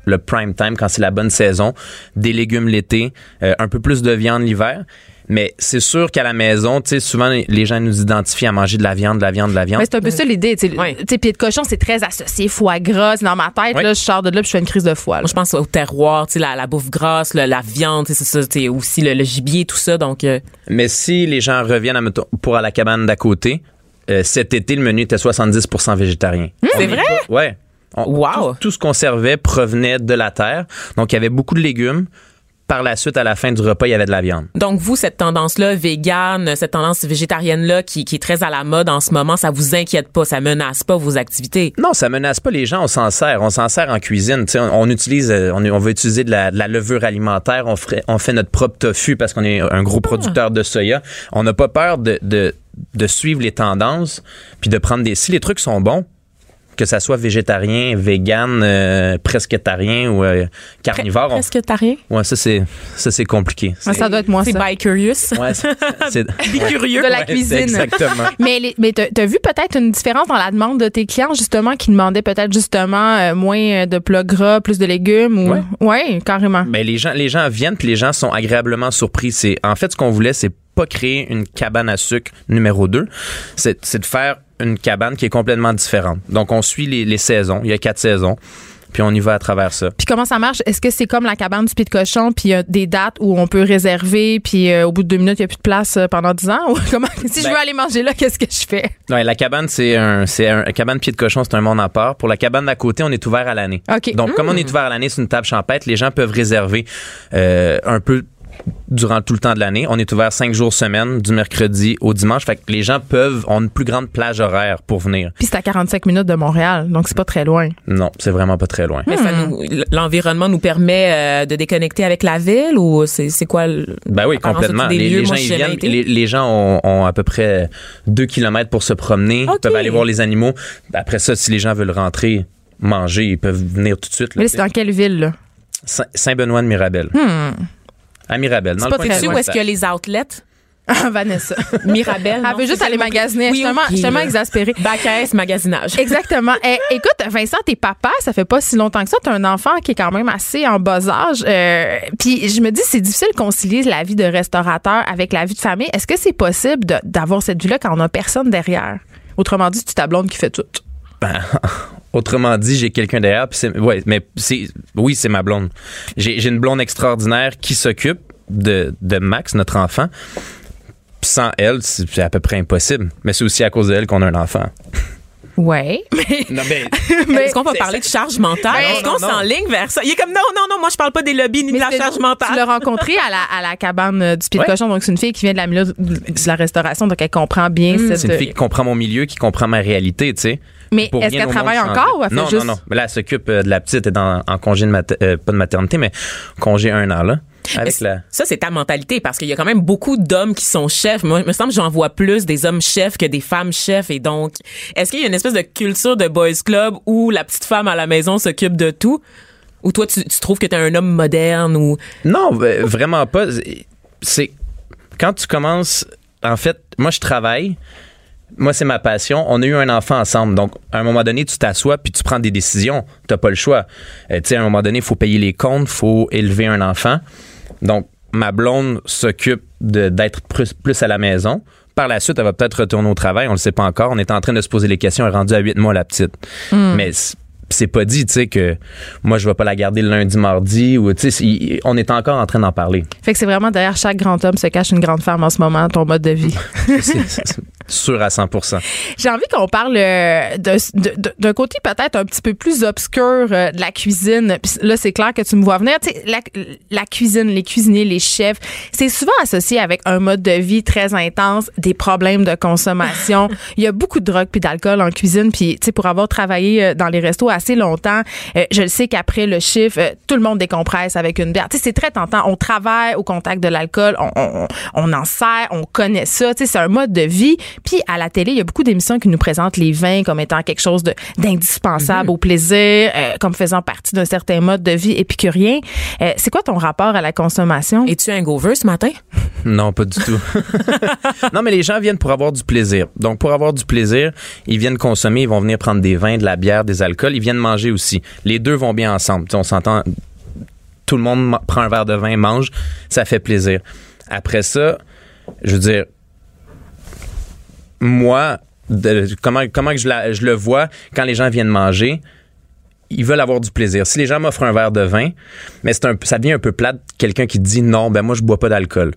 le prime time, quand c'est la bonne saison, des légumes l'été, euh, un peu plus de viande l'hiver. Mais c'est sûr qu'à la maison, tu sais, souvent les gens nous identifient à manger de la viande, de la viande, de la viande. Mais c'est un peu ça l'idée. Tu sais, pied de cochon, c'est très associé foie gras. C'est dans ma tête, là, je sors de là puis je fais une crise de foie. là. Moi, je pense au terroir, tu sais, la, la bouffe grasse, la viande, c'est ça, tu sais, aussi le, le gibier, tout ça. Donc, euh, Mais si les gens reviennent à, pour à la cabane d'à côté, euh, cet été, le menu était 70% végétarien. On c'est est vrai? pas- Ouais. On- Wow. Tout, tout ce qu'on servait provenait de la terre. Donc, il y avait beaucoup de légumes. Par la suite, à la fin du repas, il y avait de la viande. donc vous, cette tendance-là, végane, cette tendance végétarienne-là, qui, qui est très à la mode en ce moment, ça vous inquiète pas, ça menace pas vos activités? Non, ça menace pas les gens. On s'en sert. On s'en sert en cuisine. Tu sais, on, on utilise, euh, on, on va utiliser de la, de la levure alimentaire. On, ferait- on fait notre propre tofu parce qu'on est un gros producteur de soya. On n'a pas peur de, de, de suivre les tendances puis de prendre des. Si les trucs sont bons, que ça soit végétarien, vegan, euh, presquetarien ou euh, carnivore, on- Presque t'as rien. ouais, ça c'est ça c'est compliqué. Ouais, ça doit être moi, C'est ça. by curious. Ouais, c'est [laughs] c'est- curieux. De la ouais, cuisine. Exactement. [laughs] Mais, les- mais t'as as vu peut-être une différence dans la demande de tes clients, justement, qui demandaient peut-être justement euh, moins euh, de plats gras, plus de légumes ou. Ouais. Ouais, carrément. Ben, les gens, les gens viennent puis les gens sont agréablement surpris. C'est en fait ce qu'on voulait, c'est pas créer une cabane à sucre numéro 2, c'est c'est de faire une cabane qui est complètement différente. Donc on suit les, les saisons. Il y a quatre saisons. Puis on y va à travers ça. Puis comment ça marche? Est-ce que c'est comme la cabane du pied de cochon, puis il y a des dates où on peut réserver, puis euh, au bout de deux minutes, il n'y a plus de place euh, pendant dix ans? [laughs] Ou comment? Si je Ben- veux aller manger là, qu'est-ce que je fais? Ouais, la cabane, c'est un, c'est un, cabane pied de cochon, c'est un monde à part. Pour la cabane d'à côté, on est ouvert à l'année. OK. Donc, comme on est ouvert à l'année, c'est une table champêtre, les gens peuvent réserver euh, un peu durant tout le temps de l'année. On est ouvert cinq jours semaine, du mercredi au dimanche. Fait que les gens peuvent, ont une plus grande plage horaire pour venir. Puis c'est à 45 minutes de Montréal, donc c'est pas très loin. Non, c'est vraiment pas très loin. Mais ça nous, l'environnement nous permet euh, de déconnecter avec la ville ou c'est c'est quoi le, Ben oui, complètement. Les, lieux? les gens, ils viennent. Les, les gens ont, ont à peu près deux kilomètres pour se promener. Ok. Ils peuvent aller voir les animaux. Après ça, si les gens veulent rentrer, manger, ils peuvent venir tout de suite. là, Mais c'est dans quelle ville, là? Saint- Saint-Benoît de Mirabel. À Mirabel. Dans C'est le pas Tu où est-ce qu'il y a les outlets? [laughs] Ah, Vanessa. [laughs] Mirabel. Elle veut juste aller magasiner. Je suis tellement- je suis tellement exaspérée. Bac à S, magasinage. [laughs] Exactement. Eh, écoute, Vincent, t'es papa, ça fait pas si longtemps que ça. T'as un enfant qui est quand même assez en bas âge. Euh, Puis je me dis, c'est difficile de concilier la vie de restaurateur avec la vie de famille. Est-ce que c'est possible d'avoir cette vie-là quand on a personne derrière? Autrement dit, c'est ta blonde qui fait tout. Ben, autrement dit, j'ai quelqu'un derrière. puis c'est- ouais, mais c'est, oui, c'est ma blonde. J'ai, une blonde extraordinaire qui s'occupe de, de Max, notre enfant. Sans elle, c'est à peu près impossible. Mais c'est aussi à cause d'elle qu'on a un enfant. Ouais. [laughs] Non, ben, [laughs] Est-ce qu'on va parler de charge mentale? Ben, Est-ce qu'on s'enligne vers ça? Il est comme non, non, non, moi je parle pas des lobbies ni de la charge Tu mentale. l'as rencontré à la, à la cabane euh, du pied de Ouais. cochon. Donc, c'est une fille qui vient de la milieu de la restauration. Donc, elle comprend bien cette. c'est une fille qui comprend mon milieu, qui comprend ma réalité, tu sais. Mais est-ce qu'elle travaille encore ou elle fait non, juste. Non, non, Mais là, elle s'occupe euh, de la petite, elle est en congé de mater- euh, pas de maternité, mais congé un an, là. Avec la... Ça, c'est ta mentalité parce qu'il y a quand même beaucoup d'hommes qui sont chefs. Moi, il me semble que j'en vois plus des hommes chefs que des femmes chefs. Et donc, est-ce qu'il y a une espèce de culture de boys club où la petite femme à la maison s'occupe de tout? Ou toi, tu, tu trouves que t'es un homme moderne ou... Non, vraiment pas. C'est quand tu commences. En fait, moi, je travaille. Moi, c'est ma passion. On a eu un enfant ensemble. Donc, à un moment donné, tu t'assois puis tu prends des décisions. T'as pas le choix. Euh, tu sais, à un moment donné, il faut payer les comptes, faut élever un enfant. Donc, ma blonde s'occupe d'être plus, plus à la maison. Par la suite, elle va peut-être retourner au travail. On le sait pas encore. On est en train de se poser les questions. Elle est rendue à 8 mois, la petite. Mais c- c'est pas dit, tu sais, que moi, je vais pas la garder le lundi, mardi. Ou, tu sais, on est encore en train d'en parler. Fait que c'est vraiment derrière chaque grand homme se cache une grande femme en ce moment, ton mode de vie. Sûr à 100 J'ai envie qu'on parle euh, d'un côté peut-être un petit peu plus obscur euh, de la cuisine. Puis là, c'est clair que tu me vois venir. Tu sais, la, la cuisine, les cuisiniers, les chefs, c'est souvent associé avec un mode de vie très intense, des problèmes de consommation. [laughs] Il y a beaucoup de drogue puis d'alcool en cuisine. Puis, tu sais, pour avoir travaillé euh, dans les restos assez longtemps, euh, je le sais qu'après le chiffre, tout le monde décompresse avec une bière. Tu sais, c'est très tentant. On travaille au contact de l'alcool, on, on, on en sert, on connaît ça. Tu sais, c'est un mode de vie. Puis à la télé, il y a beaucoup d'émissions qui nous présentent les vins comme étant quelque chose d'indispensable au plaisir, euh, comme faisant partie d'un certain mode de vie épicurien. Euh, c'est quoi ton rapport à la consommation? Es-tu un gover ce matin? [laughs] Non, pas du tout. [laughs] non, mais les gens viennent pour avoir du plaisir. Donc, pour avoir du plaisir, ils viennent consommer, ils vont venir prendre des vins, de la bière, des alcools, ils viennent manger aussi. Les deux vont bien ensemble. On s'entend, tout le monde prend un verre de vin, mange, ça fait plaisir. Après ça, je veux dire, moi, comment, je, le vois quand les gens viennent manger, ils veulent avoir du plaisir. Si les gens m'offrent un verre de vin, mais un, ça devient un peu plate, quelqu'un qui dit non, ben moi je bois pas d'alcool.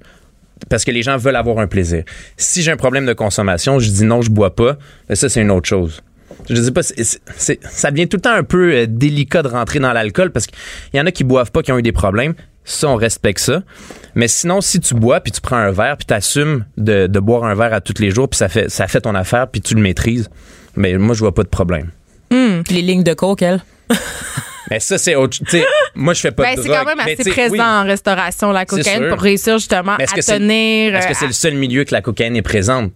Parce que les gens veulent avoir un plaisir. Si j'ai un problème de consommation, je dis non, je bois pas, ben ça c'est une autre chose. Je sais pas, ça devient tout le temps un peu euh, délicat de rentrer dans l'alcool parce qu'il y en a qui boivent pas, qui ont eu des problèmes. Ça, on respecte ça. Mais sinon, si tu bois, puis tu prends un verre, puis tu assumes de, de boire un verre à tous les jours, puis ça fait, ça fait ton affaire, puis tu le maîtrises, mais moi, je vois pas de problème. Puis les lignes de coke, elle? [laughs] Mais ça, c'est autre. Moi, je fais pas Ben, de c'est quand même assez présent oui. en restauration, la cocaïne, pour réussir justement à tenir. Est-ce que c'est euh, le seul milieu que la cocaïne est présente?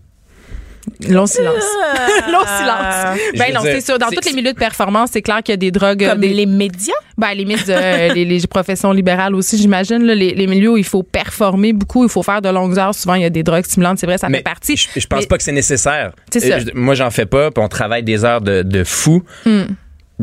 Long silence. [laughs] Long silence. Ben non, c'est sûr. Dans tous les milieux de performance, c'est clair qu'il y a des drogues. Comme des, les médias? Ben, euh, [laughs] les, les professions libérales aussi, j'imagine. là, Les, les milieux où il faut performer beaucoup, il faut faire de longues heures. Souvent, il y a des drogues stimulantes. C'est vrai, ça Mais fait partie. Je, je pense Mais- pas que c'est nécessaire. C'est ça. Euh, moi, j'en fais pas, puis on travaille des heures de, de fou. Hmm.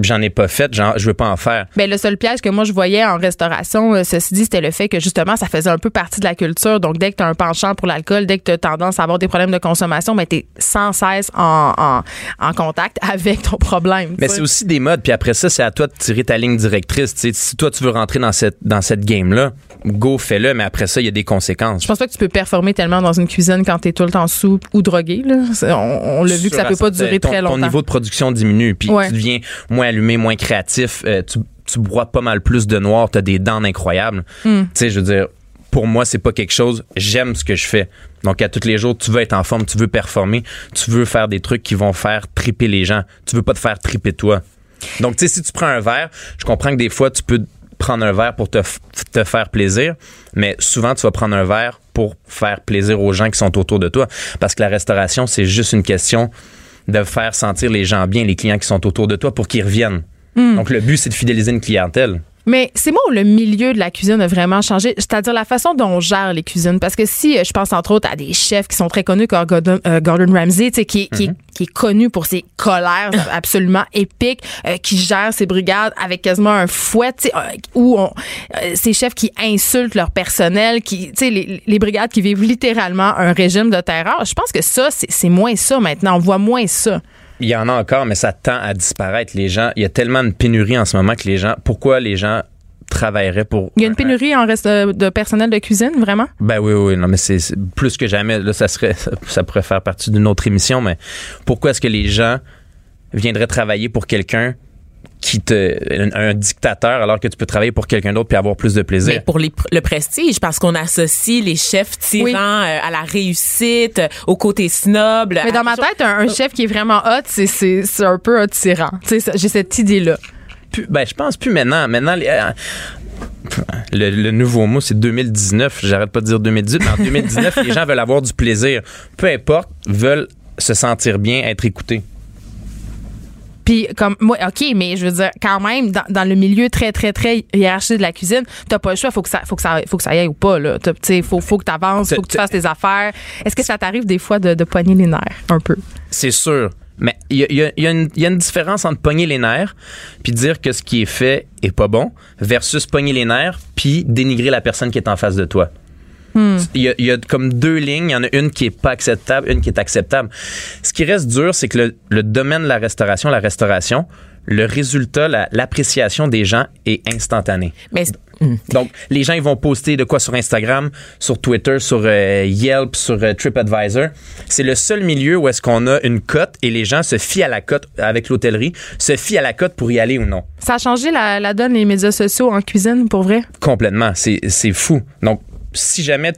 J'en ai pas fait, je veux pas en faire. Ben, le seul piège que moi je voyais en restauration, euh, ceci dit, c'était le fait que justement, ça faisait un peu partie de la culture. Donc, dès que tu as un penchant pour l'alcool, dès que tu as tendance à avoir des problèmes de consommation, ben, tu es sans cesse en, en, en contact [laughs] avec ton problème. Mais c'est aussi des modes, puis après ça, c'est à toi de tirer ta ligne directrice. Si toi, tu veux rentrer dans cette, dans cette game-là, go, fais-le, mais après ça, il y a des conséquences. Je pense pas que tu peux performer tellement dans une cuisine quand tu es tout le temps sous ou drogué. Là. On, on l'a vu que ça peut pas durer ton, très longtemps. Ton niveau de production diminue, puis Ouais. tu deviens moins allumé, moins créatif. euh, tu, tu bois pas mal plus de noir, tu as des dents incroyables. Hmm. Tu sais, je veux dire, pour moi, c'est pas quelque chose. J'aime ce que je fais. Donc, à tous les jours, tu veux être en forme, tu veux performer, tu veux faire des trucs qui vont faire triper les gens. Tu veux pas te faire triper toi. Donc, tu sais, si tu prends un verre, je comprends que des fois, tu peux prendre un verre pour te, te faire plaisir, mais souvent, tu vas prendre un verre pour faire plaisir aux gens qui sont autour de toi. Parce que la restauration, c'est juste une question de faire sentir les gens bien, les clients qui sont autour de toi pour qu'ils reviennent. Donc, le but, c'est de fidéliser une clientèle. Mais c'est moi où le milieu de la cuisine a vraiment changé, c'est-à-dire la façon dont on gère les cuisines. Parce que si euh, je pense entre autres à des chefs qui sont très connus comme Gordon, euh, Gordon Ramsay, tu sais, qui, est- qui, est- qui est connu pour ses colères [laughs] absolument épiques, euh, qui gère ses brigades avec quasiment un fouet, tu sais, euh, où on, ces chefs qui insultent leur personnel, qui, tu sais, les, les brigades qui vivent littéralement un régime de terreur. Je pense que ça, c'est moins ça maintenant. On voit moins ça. Il y en a encore, mais ça tend à disparaître. Les gens, il y a tellement de pénurie en ce moment que les gens, pourquoi les gens travailleraient pour. Il y a une pénurie en reste de, de personnel de cuisine, vraiment? Ben oui, oui, non, mais c'est plus que jamais. Là, ça serait, [laughs] ça pourrait faire partie d'une autre émission, mais pourquoi est-ce que les gens viendraient travailler pour quelqu'un qui te, un, un dictateur, alors que tu peux travailler pour quelqu'un d'autre puis avoir plus de plaisir? Mais pour les- le prestige, parce qu'on associe les chefs tyrans Oui. euh, à la réussite, au côté snob. Mais dans ma tête, un, un chef qui est vraiment hot, c'est- c'est c'est un peu un tyran. Tu sais, ça- J'ai cette idée-là. Plus- ben, je pense plus maintenant. Maintenant, les- euh, le, le nouveau mot, c'est 2019. J'arrête pas de dire 2018, mais en 2019, [laughs] les gens veulent avoir du plaisir. Peu importe, veulent se sentir bien, être écoutés. Puis comme moi, ok, mais je veux dire quand même dans, dans le milieu très très très hiérarchique de la cuisine, t'as pas le choix, faut que ça, faut que ça, faut que ça y aille ou pas là. Tu faut, faut que t'avances, faut que tu fasses tes affaires. Est-ce que ça t'arrive des fois de, de poigner les nerfs un peu? C'est sûr. Mais il y y a une différence entre pogner les nerfs puis dire que ce qui est fait est pas bon versus pogner les nerfs puis dénigrer la personne qui est en face de toi. Il y, a, il y a comme deux lignes. Il y en a une qui est pas acceptable, une qui est acceptable. Ce qui reste dur, c'est que le, le domaine de la restauration, la restauration, le résultat, la- l'appréciation des gens est instantané. Mais c'est- Donc, les gens, ils vont poster de quoi sur Instagram, sur Twitter, sur euh, Yelp, sur euh, TripAdvisor. C'est le seul milieu où est-ce qu'on a une cote et les gens se fient à la cote avec l'hôtellerie, se fient à la cote pour y aller ou non. Ça a changé la, la donne les médias sociaux en cuisine pour vrai? Complètement. C'est c'est fou. Donc, si jamais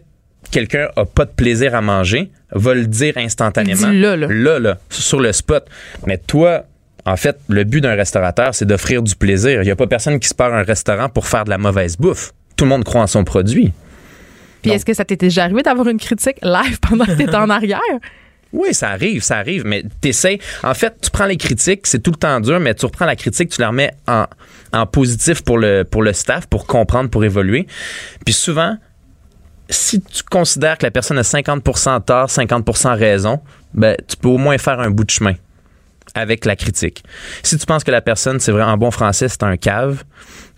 quelqu'un a pas de plaisir à manger, va le dire instantanément. Dis-le, là. Là, là, sur le spot. Mais toi, en fait, le but d'un restaurateur, c'est d'offrir du plaisir. Il n'y a pas personne qui se part un restaurant pour faire de la mauvaise bouffe. Tout le monde croit en son produit. Puis est-ce que ça t'est déjà arrivé d'avoir une critique live [laughs] pendant que t'étais en arrière? Oui, ça arrive, ça arrive, mais t'essaies. En fait, tu prends les critiques, c'est tout le temps dur, mais tu reprends la critique, tu la remets en, en positif pour le, pour le staff, pour comprendre, pour évoluer. Puis souvent, si tu considères que la personne a 50% tort, 50% raison, ben, tu peux au moins faire un bout de chemin avec la critique. Si tu penses que la personne, c'est vrai, en bon français, c'est un cave,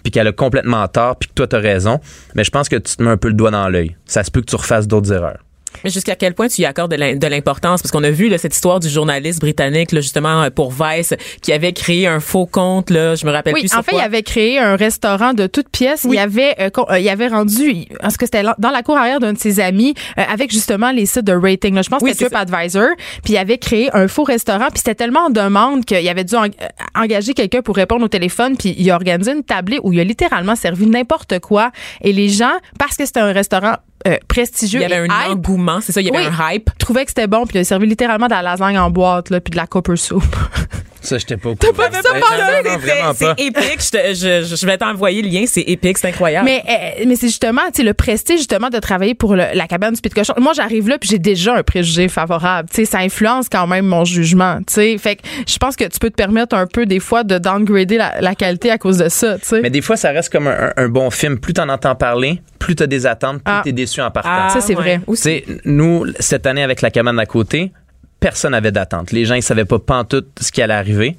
puis qu'elle a complètement tort, puis que toi, tu raison, mais je pense que tu te mets un peu le doigt dans l'œil. Ça se peut que tu refasses d'autres erreurs. Mais jusqu'à quel point tu y accordes de l'im- de l'importance? Parce qu'on a vu là, cette histoire du journaliste britannique, là, justement, euh, pour Vice, qui avait créé un faux compte, là, je me rappelle Oui, plus en sur fait, quoi. il avait créé un restaurant de toutes pièces. Il avait, euh, euh, il avait rendu, parce que c'était dans la cour arrière d'un de ses amis, euh, avec justement les sites de rating. là. Je pense que c'était. TripAdvisor. Puis il avait créé un faux restaurant. Puis c'était tellement en demande qu'il avait dû en- engager quelqu'un pour répondre au téléphone. Puis il a organisé une tablée où il a littéralement servi n'importe quoi. Et les gens, parce que c'était un restaurant euh, prestigieux, Il y avait un hype, engouement, c'est ça, il y avait Oui. un hype. trouvaient que c'était bon. Puis il a servi littéralement de la lasagne en boîte, là, puis de la copper soup. [laughs] Ça, j'étais pas au courant. pas vu ça Ben, C'est- vraiment pas. C'est épique. Je, te- je, je- vais t'envoyer le lien. C'est épique. C'est incroyable. Mais, euh, mais c'est justement, tu sais, le prestige, justement, de travailler pour le- la cabane du Pit Cochon. Moi, j'arrive là, puis j'ai déjà un préjugé favorable. Tu sais, ça influence quand même mon jugement, tu sais. Fait que je pense que tu peux te permettre un peu, des fois, de downgrader la, la qualité à cause de ça, tu sais. Mais des fois, ça reste comme un, un- un bon film. Plus t'en entends parler, plus t'as des attentes, plus Ah. t'es déçu en partant. Ah, ça, c'est vrai. Tu sais, nous, cette année, avec la cabane à côté, personne n'avait d'attente. Les gens, ils savaient pas pantoute ce qui allait arriver.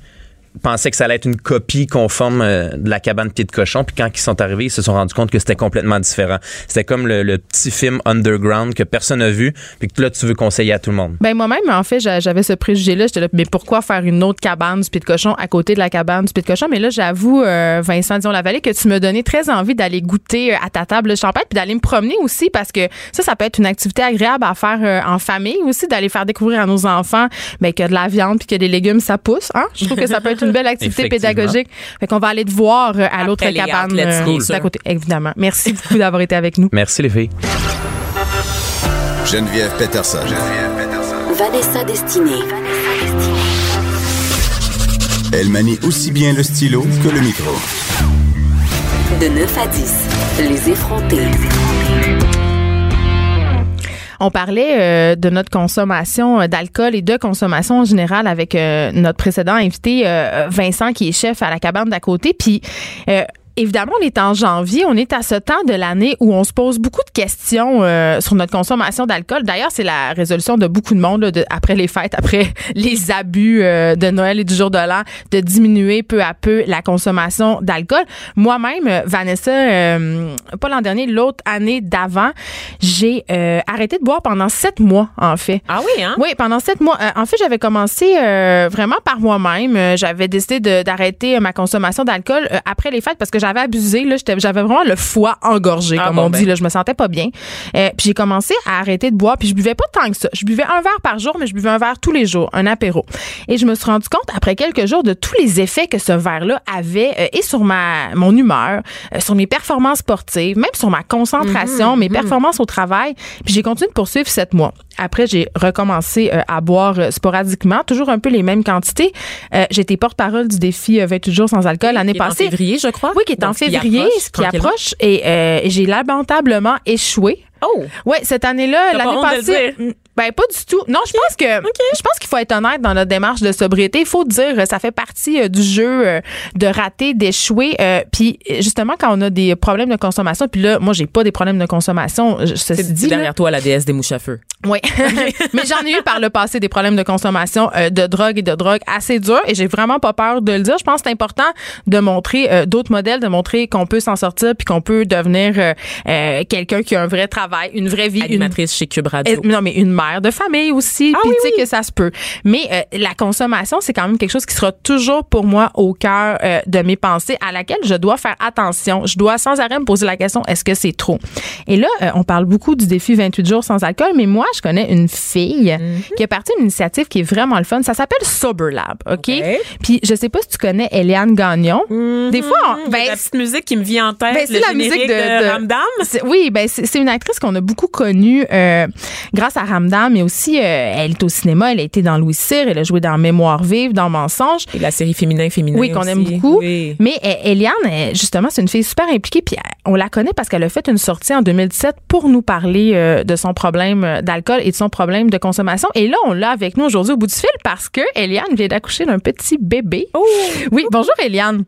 Pensaient que ça allait être une copie conforme euh, de la cabane pied de cochon. Puis quand ils sont arrivés, ils se sont rendus compte que c'était complètement différent. C'était comme le, petit film underground que personne n'a vu. Puis que là, tu veux conseiller à tout le monde. Ben moi-même, en fait, j'a- j'avais ce préjugé-là. J'étais là, mais pourquoi faire une autre cabane du Pied de Cochon à côté de la cabane du Pied de Cochon? Mais là, j'avoue, euh, Vincent Dion-Lavallée, que tu me donnais très envie d'aller goûter euh, à ta table de champagne puis d'aller me promener aussi parce que ça, ça peut être une activité agréable à faire euh, en famille aussi, d'aller faire découvrir à nos enfants ben, que de la viande puis que des légumes, ça pousse. Hein? Je trouve que ça peut être une belle activité pédagogique. Fait qu'on va aller te voir euh, à l'autre cabane euh, sûr. côté. Évidemment. Merci beaucoup d'avoir été avec nous. Merci les filles. Geneviève Peterson. Vanessa Destinée. Elle manie aussi bien le stylo que le micro. De 9 à 10, les effrontés. On parlait euh, de notre consommation euh, d'alcool et de consommation en général avec euh, notre précédent invité Vincent qui est chef à la cabane d'à côté. Puis Évidemment, on est en janvier, on est à ce temps de l'année où on se pose beaucoup de questions euh, sur notre consommation d'alcool. D'ailleurs, c'est la résolution de beaucoup de monde là, de- après les fêtes, [laughs] après les abus euh, de Noël et du jour de l'an, de diminuer peu à peu la consommation d'alcool. Moi-même, euh, Vanessa, euh, pas l'an dernier, l'autre année d'avant, j'ai euh, arrêté de boire pendant sept mois, en fait. Ah oui, hein? Oui, pendant sept mois. Euh, en fait, j'avais commencé euh, vraiment par moi-même. J'avais décidé d'arrêter ma consommation d'alcool après les fêtes parce que j'avais abusé. Là, j'avais vraiment le foie engorgé, Ah comme bon, on ben. dit. Là, je me sentais pas bien. Euh, puis j'ai commencé à arrêter de boire. Puis je buvais pas tant que ça. Je buvais un verre par jour, mais je buvais un verre tous les jours, un apéro. Et je me suis rendu compte après quelques jours de tous les effets que ce verre-là avait euh, et sur ma mon humeur, euh, sur mes performances sportives, même sur ma concentration, mes performances au travail. Puis j'ai continué de poursuivre sept mois. Après, j'ai recommencé euh, à boire euh, sporadiquement, toujours un peu les mêmes quantités. Euh, J'étais porte-parole du défi euh, 28 jours sans alcool l'année est en passée. février, je crois. Oui, qui est en Donc, qui février, ce qui approche, et euh, j'ai lamentablement échoué. Oh! Ouais, cette année-là, l'année passée, ben pas du tout. Non, je pense que je pense qu'il faut être honnête dans notre démarche de sobriété. Il faut dire, euh, ça fait partie euh, du jeu euh, de rater, d'échouer. euh, puis justement, quand on a des problèmes de consommation, puis là, moi, j'ai pas des problèmes de consommation. C'est dit, là, derrière toi la déesse des mouches à feu. oui. [laughs] [laughs] Mais j'en ai eu par le passé des problèmes de consommation de drogue et de drogue assez durs et j'ai vraiment pas peur de le dire. Je pense que c'est important de montrer d'autres modèles, de montrer qu'on peut s'en sortir puis qu'on peut devenir quelqu'un qui a un vrai travail, une vraie vie, une Animatrice chez Cube Radio. non, mais une mère de famille aussi. Ah Puis oui, tu sais oui. que ça se peut. Mais euh, la consommation, c'est quand même quelque chose qui sera toujours pour moi au cœur euh, de mes pensées, à laquelle je dois faire attention. Je dois sans arrêt me poser la question est-ce que c'est trop? Et là, euh, on parle beaucoup du défi 28 jours sans alcool, mais moi, je connais une fille Mhm. qui a parti d'une initiative qui est vraiment le fun. Ça s'appelle Sober Lab, ok? Puis je sais pas si tu connais Eliane Gagnon. Des fois, on- Ben, la petite musique qui me vient en tête, ben, c'est la musique de, de- de- Ramdam. Oui, ben c'est une actrice qu'on a beaucoup connue euh, grâce à Ramdam, mais aussi euh, elle est au cinéma, elle a été dans Louis Cyr, elle a joué dans Mémoire vive, dans Mensonge. Et la série Féminin Féminin Oui, qu'on aime beaucoup. Oui. Mais euh, Eliane, euh, justement, c'est une fille super impliquée. Puis on la connaît parce qu'elle a fait une sortie en 2017 pour nous parler euh, de son problème d'alcool et de son problème de consommation. Et là, on l'a avec nous aujourd'hui au bout du fil parce que Eliane vient d'accoucher d'un petit bébé. Oui, bonjour Eliane.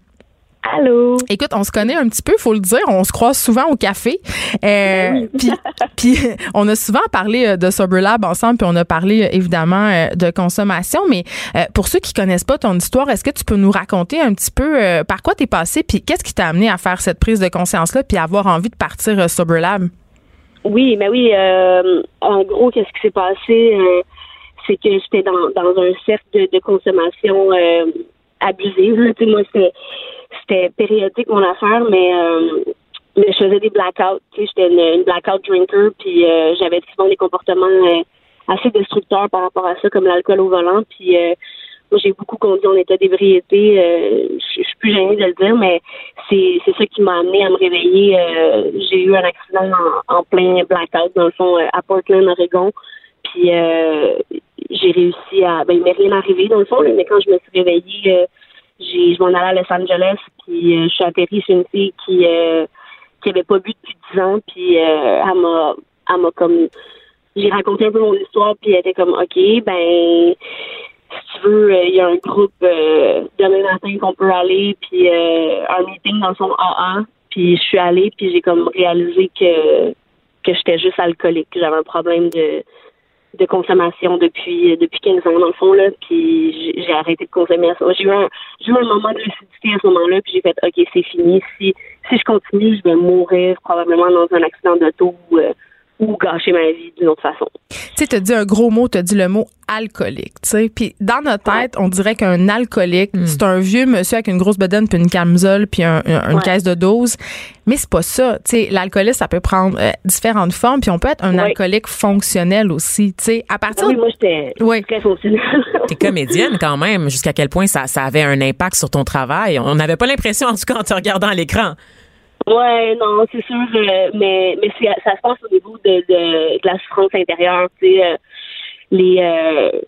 Allô? Écoute, on se connaît un petit peu, faut le dire. On se croise souvent au café. Euh, puis, [laughs] puis, [laughs] on a souvent parlé euh, de Sober Lab ensemble, puis on a parlé euh, évidemment euh, de consommation. Mais pour ceux qui connaissent pas ton histoire, est-ce que tu peux nous raconter un petit peu par quoi t'es passé, puis qu'est-ce qui t'a amené à faire cette prise de conscience-là, puis à avoir envie de partir Sober Lab? Oui, mais oui, euh, en gros, qu'est-ce qui s'est passé? euh, c'est que j'étais dans, dans un cercle de, de consommation euh, abusive. là. Moi, c'était, périodique, mon affaire, mais, euh, mais je faisais des blackouts. J'étais une, blackout drinker, puis euh, j'avais souvent des comportements euh, assez destructeurs par rapport à ça, comme l'alcool au volant. Puis euh, j'ai beaucoup conduit en état d'ébriété. Euh, je suis plus gênée de le dire, mais c'est ça qui m'a amené à me réveiller. Euh, j'ai eu un accident en, en plein blackout, dans le fond, à Portland, Oregon. Puis j'ai réussi à. Ben, il m'est rien arrivé, dans le fond, mais quand je me suis réveillée, j'ai, je m'en allais à Los Angeles, puis euh, je suis atterrie chez une fille qui euh, qui avait pas bu depuis 10 ans, puis euh, elle m'a elle m'a comme j'ai raconté un peu mon histoire, puis elle était comme OK, ben si tu veux, euh, il y a un groupe euh, demain matin qu'on peut aller, puis euh, un meeting dans son AA, puis je suis allée, puis j'ai comme réalisé que que j'étais juste alcoolique, que j'avais un problème de de consommation depuis depuis 15 ans dans le fond là. Puis j'ai- arrêté de consommer ça j'ai eu un j'ai eu un moment de lucidité à ce moment-là puis j'ai fait ok c'est fini. Si si je continue je vais mourir probablement dans un accident d'auto euh, ou gâcher ma vie d'une autre façon Tu sais, t'as dit un gros mot, t'as dit le mot alcoolique, tu sais. Puis dans notre tête, on dirait qu'un alcoolique, c'est un vieux monsieur avec une grosse bedaine puis une camisole puis un- un- une Ouais. caisse de dose. Mais c'est pas ça. Tu sais, l'alcoolisme, ça peut prendre euh, différentes formes puis on peut être un Ouais. alcoolique fonctionnel aussi, tu sais. À Ah partir oui moi j'étais Ouais. très fonctionnelle T'es comédienne quand même. Jusqu'à quel point ça, ça avait un impact sur ton travail? On n'avait pas l'impression, en tout cas, en te regardant à l'écran. Ouais, non, c'est sûr, euh, mais mais ça se passe au niveau de, de, de la souffrance intérieure, tu sais, euh, les euh,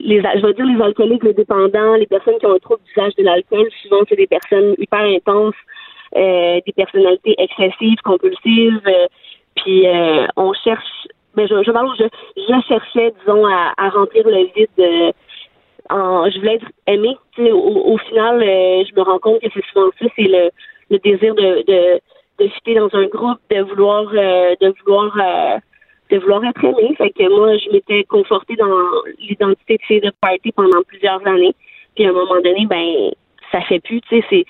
les je vais dire les alcooliques, les dépendants, les personnes qui ont un trouble d'usage de l'alcool, souvent c'est des personnes hyper intenses, euh, des personnalités excessives, compulsives, euh, puis euh, on cherche, ben je je parle, je je cherchais disons à, à remplir le vide. en, je voulais être aimée. Au, au final, je me rends compte que c'est souvent ça, c'est le, le désir de, de, de fitter dans un groupe, de vouloir euh, de vouloir euh, de vouloir être aimée. Fait que moi, je m'étais confortée dans l'identité de fille de party pendant plusieurs années. Puis à un moment donné, ben ça fait plus, tu sais, c'est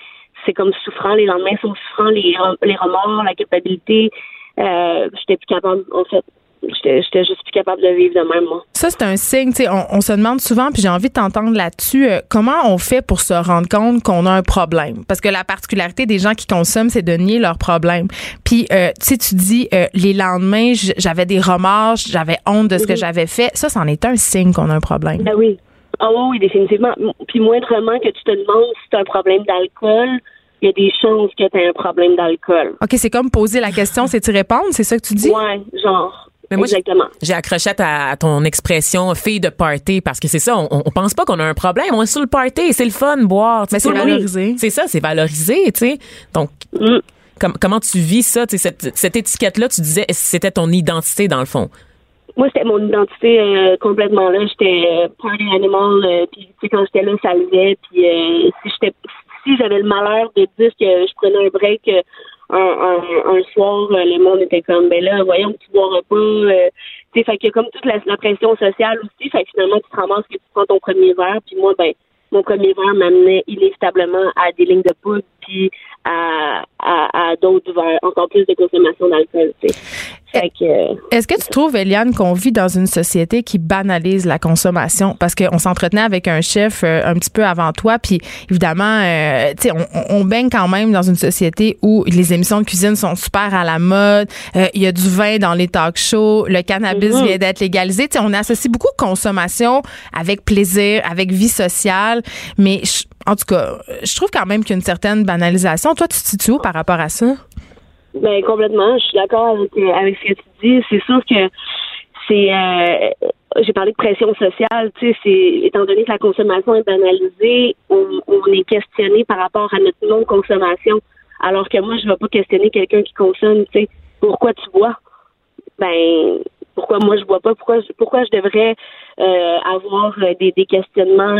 c'est comme souffrant, les lendemains sont souffrants, les, les remords, la culpabilité. Euh, j'étais plus capable, en fait. J'étais juste plus capable de vivre de même, moi. Ça, c'est un signe. tu sais, On, on se demande souvent, puis j'ai envie de t'entendre là-dessus, euh, comment on fait pour se rendre compte qu'on a un problème? Parce que la particularité des gens qui consomment, c'est de nier leur problème. Puis, euh, tu sais, tu dis, euh, les lendemains, j'avais des remords, j'avais honte de ce que Mhm. j'avais fait. Ça, c'en est un signe qu'on a un problème. Ben oui. Ah oui, oui, définitivement. Puis moindrement que tu te demandes si tu as un problème d'alcool, il y a des chances que tu aies un problème d'alcool. OK, c'est comme poser la question, c'est y répondre, c'est ça que tu dis? Ouais, genre. Mais moi, Exactement. J'ai accroché à, ta- à ton expression fille de party parce que c'est ça, on, on pense pas qu'on a un problème, on est sur le party, c'est le fun boire. Mais c'est valorisé. C'est ça, c'est valorisé, tu sais. Donc Mm. com- comment tu vis ça, tu sais, cette, cette étiquette là, tu disais c'était ton identité dans le fond? Moi, c'était mon identité euh, complètement là. J'étais euh, party animal. euh, puis, tu sais, quand j'étais là, ça levait. Puis, euh, si j'étais, si j'avais le malheur de dire que je prenais un break un, un, un soir, euh, le monde était comme, ben là, voyons, tu boiras pas. euh, tu sais, fait a comme toute la, la pression sociale aussi. Fait que finalement, tu te ramasses que tu prends ton premier verre. Puis moi, ben, mon premier verre m'amenait inévitablement à des lignes de poudre, puis à, à, à d'autres verres, encore plus de consommation d'alcool. euh, Est-ce que tu trouves, Eliane, qu'on vit dans une société qui banalise la consommation? Parce qu'on s'entretenait avec un chef euh, un petit peu avant toi, puis évidemment, euh, tu sais, on, on baigne quand même dans une société où les émissions de cuisine sont super à la mode, euh, il y a du vin dans les talk shows, le cannabis Mhm. vient d'être légalisé. Tu sais, on associe beaucoup consommation avec plaisir, avec vie sociale, mais je- en tout cas, je trouve quand même qu'il y a une certaine banalisation. Toi, tu te situes où par rapport à ça? Ben complètement, je suis d'accord avec, euh, ce que tu dis. C'est sûr que c'est euh, j'ai parlé de pression sociale, tu sais, étant donné que la consommation est banalisée, on, est questionné par rapport à notre non-consommation. Alors que moi, je ne vais pas questionner quelqu'un qui consomme, tu sais, pourquoi tu bois? Ben pourquoi moi je bois pas? Pourquoi pourquoi je devrais euh, avoir des, questionnements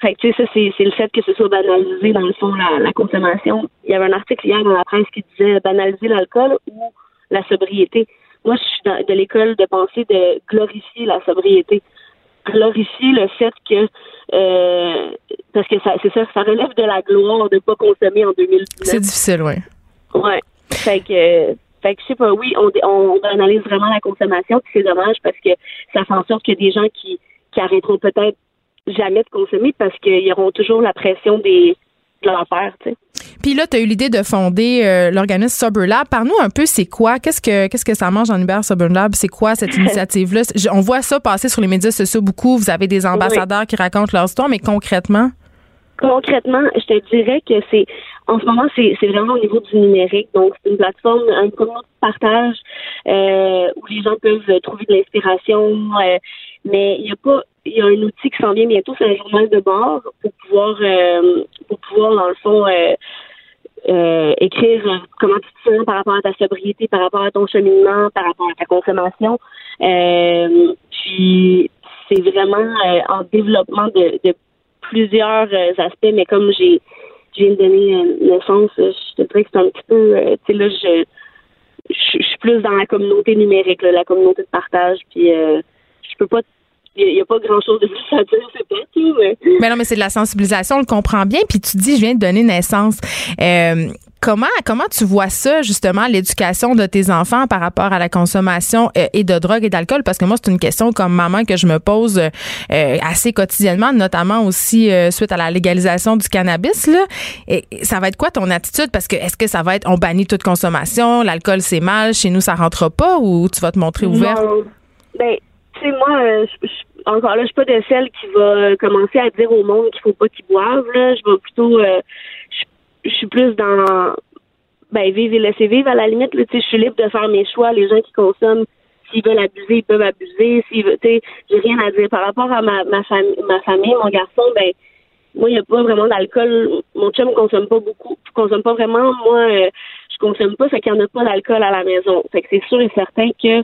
fait que, tu sais, ça, c'est, le fait que ce soit banalisé, dans le fond, la, la consommation. Il y avait un article hier dans la presse qui disait banaliser l'alcool ou la sobriété. Moi, je suis dans- de l'école de pensée de glorifier la sobriété. Glorifier le fait que, euh, parce que ça, c'est ça, ça relève de la gloire de pas consommer en 2019. C'est difficile, oui. Ouais. Fait que, fait que je sais pas, oui, on, on, analyse vraiment la consommation, puis c'est dommage parce que ça fait en sorte a des gens qui, qui arrêteront peut-être jamais de consommer parce qu'ils auront toujours la pression des de leur père, tu sais. Puis là, tu as eu l'idée de fonder euh, l'organisme Sober Lab. Parle-nous un peu, c'est quoi? Qu'est-ce que qu'est-ce que ça mange en Uber Sober Lab? C'est quoi cette [laughs] initiative-là? On voit ça passer sur les médias sociaux beaucoup. Vous avez des ambassadeurs qui racontent leur histoire, mais concrètement? Concrètement, je te dirais que c'est en ce moment c'est c'est vraiment au niveau du numérique. Donc c'est une plateforme, un communauté de partage euh, où les gens peuvent trouver de l'inspiration. euh, mais il y a pas il y a un outil qui s'en vient bientôt, c'est un journal de bord pour pouvoir euh, pour pouvoir dans le fond euh, euh, écrire euh, comment tu te sens par rapport à ta sobriété, par rapport à ton cheminement, par rapport à ta consommation. Euh, puis c'est vraiment euh, en développement de, de plusieurs aspects, mais comme j'ai je viens de donner naissance, je te dirais que c'est un petit peu tu sais là je je suis plus dans la communauté numérique, là, la communauté de partage, puis je peux pas il n'y a, pas grand chose de plus à dire, c'est pas tout, mais Mais non, mais c'est de la sensibilisation, on le comprend bien. Puis tu dis, je viens de donner naissance. Euh, comment comment tu vois ça, justement, l'éducation de tes enfants par rapport à la consommation euh, et de drogue et d'alcool? Parce que moi, c'est une question comme maman que je me pose euh, assez quotidiennement, notamment aussi euh, suite à la légalisation du cannabis. Là. Et, et ça va être quoi ton attitude? Parce que est-ce que ça va être on bannit toute consommation, l'alcool c'est mal, chez nous ça rentre pas ou tu vas te montrer ouvert? Non. Ben, moi, euh, encore là, je suis pas de celle qui va euh, commencer à dire au monde qu'il faut pas qu'ils boivent. Là. Je vais plutôt, euh, je, suis plus dans, ben, vivre et laisser vivre à la limite. Je suis libre de faire mes choix. Les gens qui consomment, s'ils veulent abuser, ils peuvent abuser. S'ils veulent, tu sais, j'ai rien à dire par rapport à ma ma, famille, ma famille, mon garçon. Ben, moi, il n'y a pas vraiment d'alcool. Mon chum consomme pas beaucoup. Je consomme pas vraiment. Moi, euh, je consomme pas, fait qu'il n'y en a pas d'alcool à la maison. Fait que c'est sûr et certain que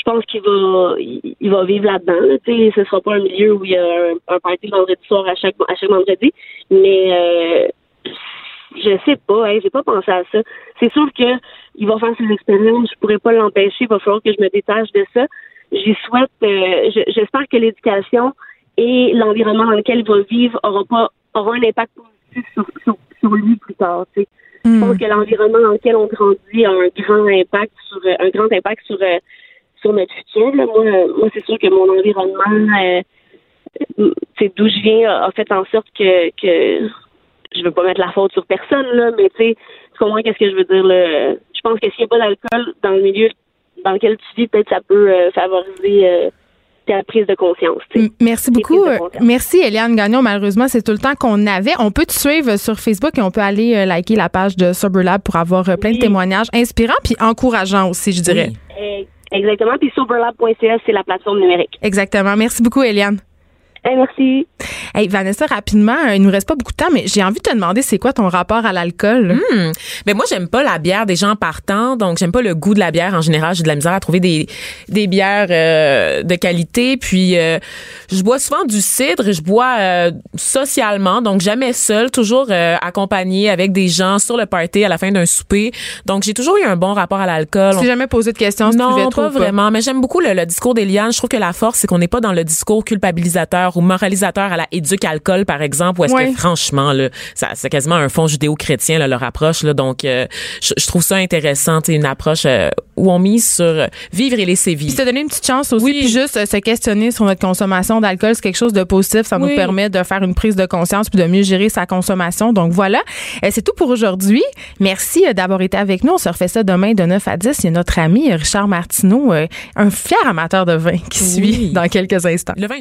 je pense qu'il va il, va vivre là-dedans. Là, tu sais, ce sera pas un milieu où il y a un, un party vendredi soir à chaque à chaque vendredi. Mais euh, je sais pas, hein, j'ai pas pensé à ça. C'est sûr que il va faire ses expériences, je pourrais pas l'empêcher, il va falloir que je me détache de ça. J'y souhaite euh, je- j'espère que l'éducation et l'environnement dans lequel il va vivre aura pas aura un impact positif sur, sur, sur lui plus tard. tu sais. Je pense que l'environnement dans lequel on grandit a un grand impact sur euh, un grand impact sur euh, sur notre futur. Là. Moi, moi c'est sûr que mon environnement, euh, c'est d'où je viens, a a fait en sorte que, que je veux pas mettre la faute sur personne, là, mais tu sais, tu comprends qu'est-ce que je veux dire là. Je pense que s'il n'y a pas d'alcool dans le milieu dans lequel tu vis, peut-être ça peut euh, favoriser euh, ta prise de conscience. Merci beaucoup. conscience. Merci, Eliane Gagnon. Malheureusement, c'est tout le temps qu'on avait. On peut te suivre sur Facebook et on peut aller euh, liker la page de Sober Lab pour avoir plein de témoignages inspirants puis encourageants aussi, je dirais. Exactement. Puis soberlab.ca, c'est la plateforme numérique. Exactement. Merci beaucoup, Eliane. Eh, merci. Hey, Vanessa, rapidement, euh, il nous reste pas beaucoup de temps, mais j'ai envie de te demander c'est quoi ton rapport à l'alcool? Hmm. Ben moi j'aime pas la bière des gens partants, donc j'aime pas le goût de la bière en général. J'ai de la misère à trouver des des bières euh, de qualité. Puis euh, je bois souvent du cidre. Je bois euh, socialement, donc jamais seul, toujours euh, accompagné avec des gens sur le party à la fin d'un souper. Donc j'ai toujours eu un bon rapport à l'alcool. Tu t'es jamais posé de questions si tu Non, trop pas pas? vraiment. Mais j'aime beaucoup le, le discours d'Eliane. Je trouve que la force, c'est qu'on n'est pas dans le discours culpabilisateur ou moralisateur à la éduque alcool, par exemple, où est-ce Ouais. que franchement, là, ça, c'est quasiment un fond judéo-chrétien, là, leur approche. Là, donc, euh, je, je trouve ça intéressant, une approche euh, où on mise sur euh, vivre et laisser Puis vivre. se donner une petite chance aussi, Oui. puis juste euh, se questionner sur notre consommation d'alcool, c'est quelque chose de positif. Ça nous permet de faire une prise de conscience puis de mieux gérer sa consommation. Donc voilà, c'est tout pour aujourd'hui. Merci d'avoir été avec nous. On se refait ça demain de 9 à 10. Il y a notre ami Richard Martineau, un fier amateur de vin qui Oui. suit dans quelques instants. Le vin,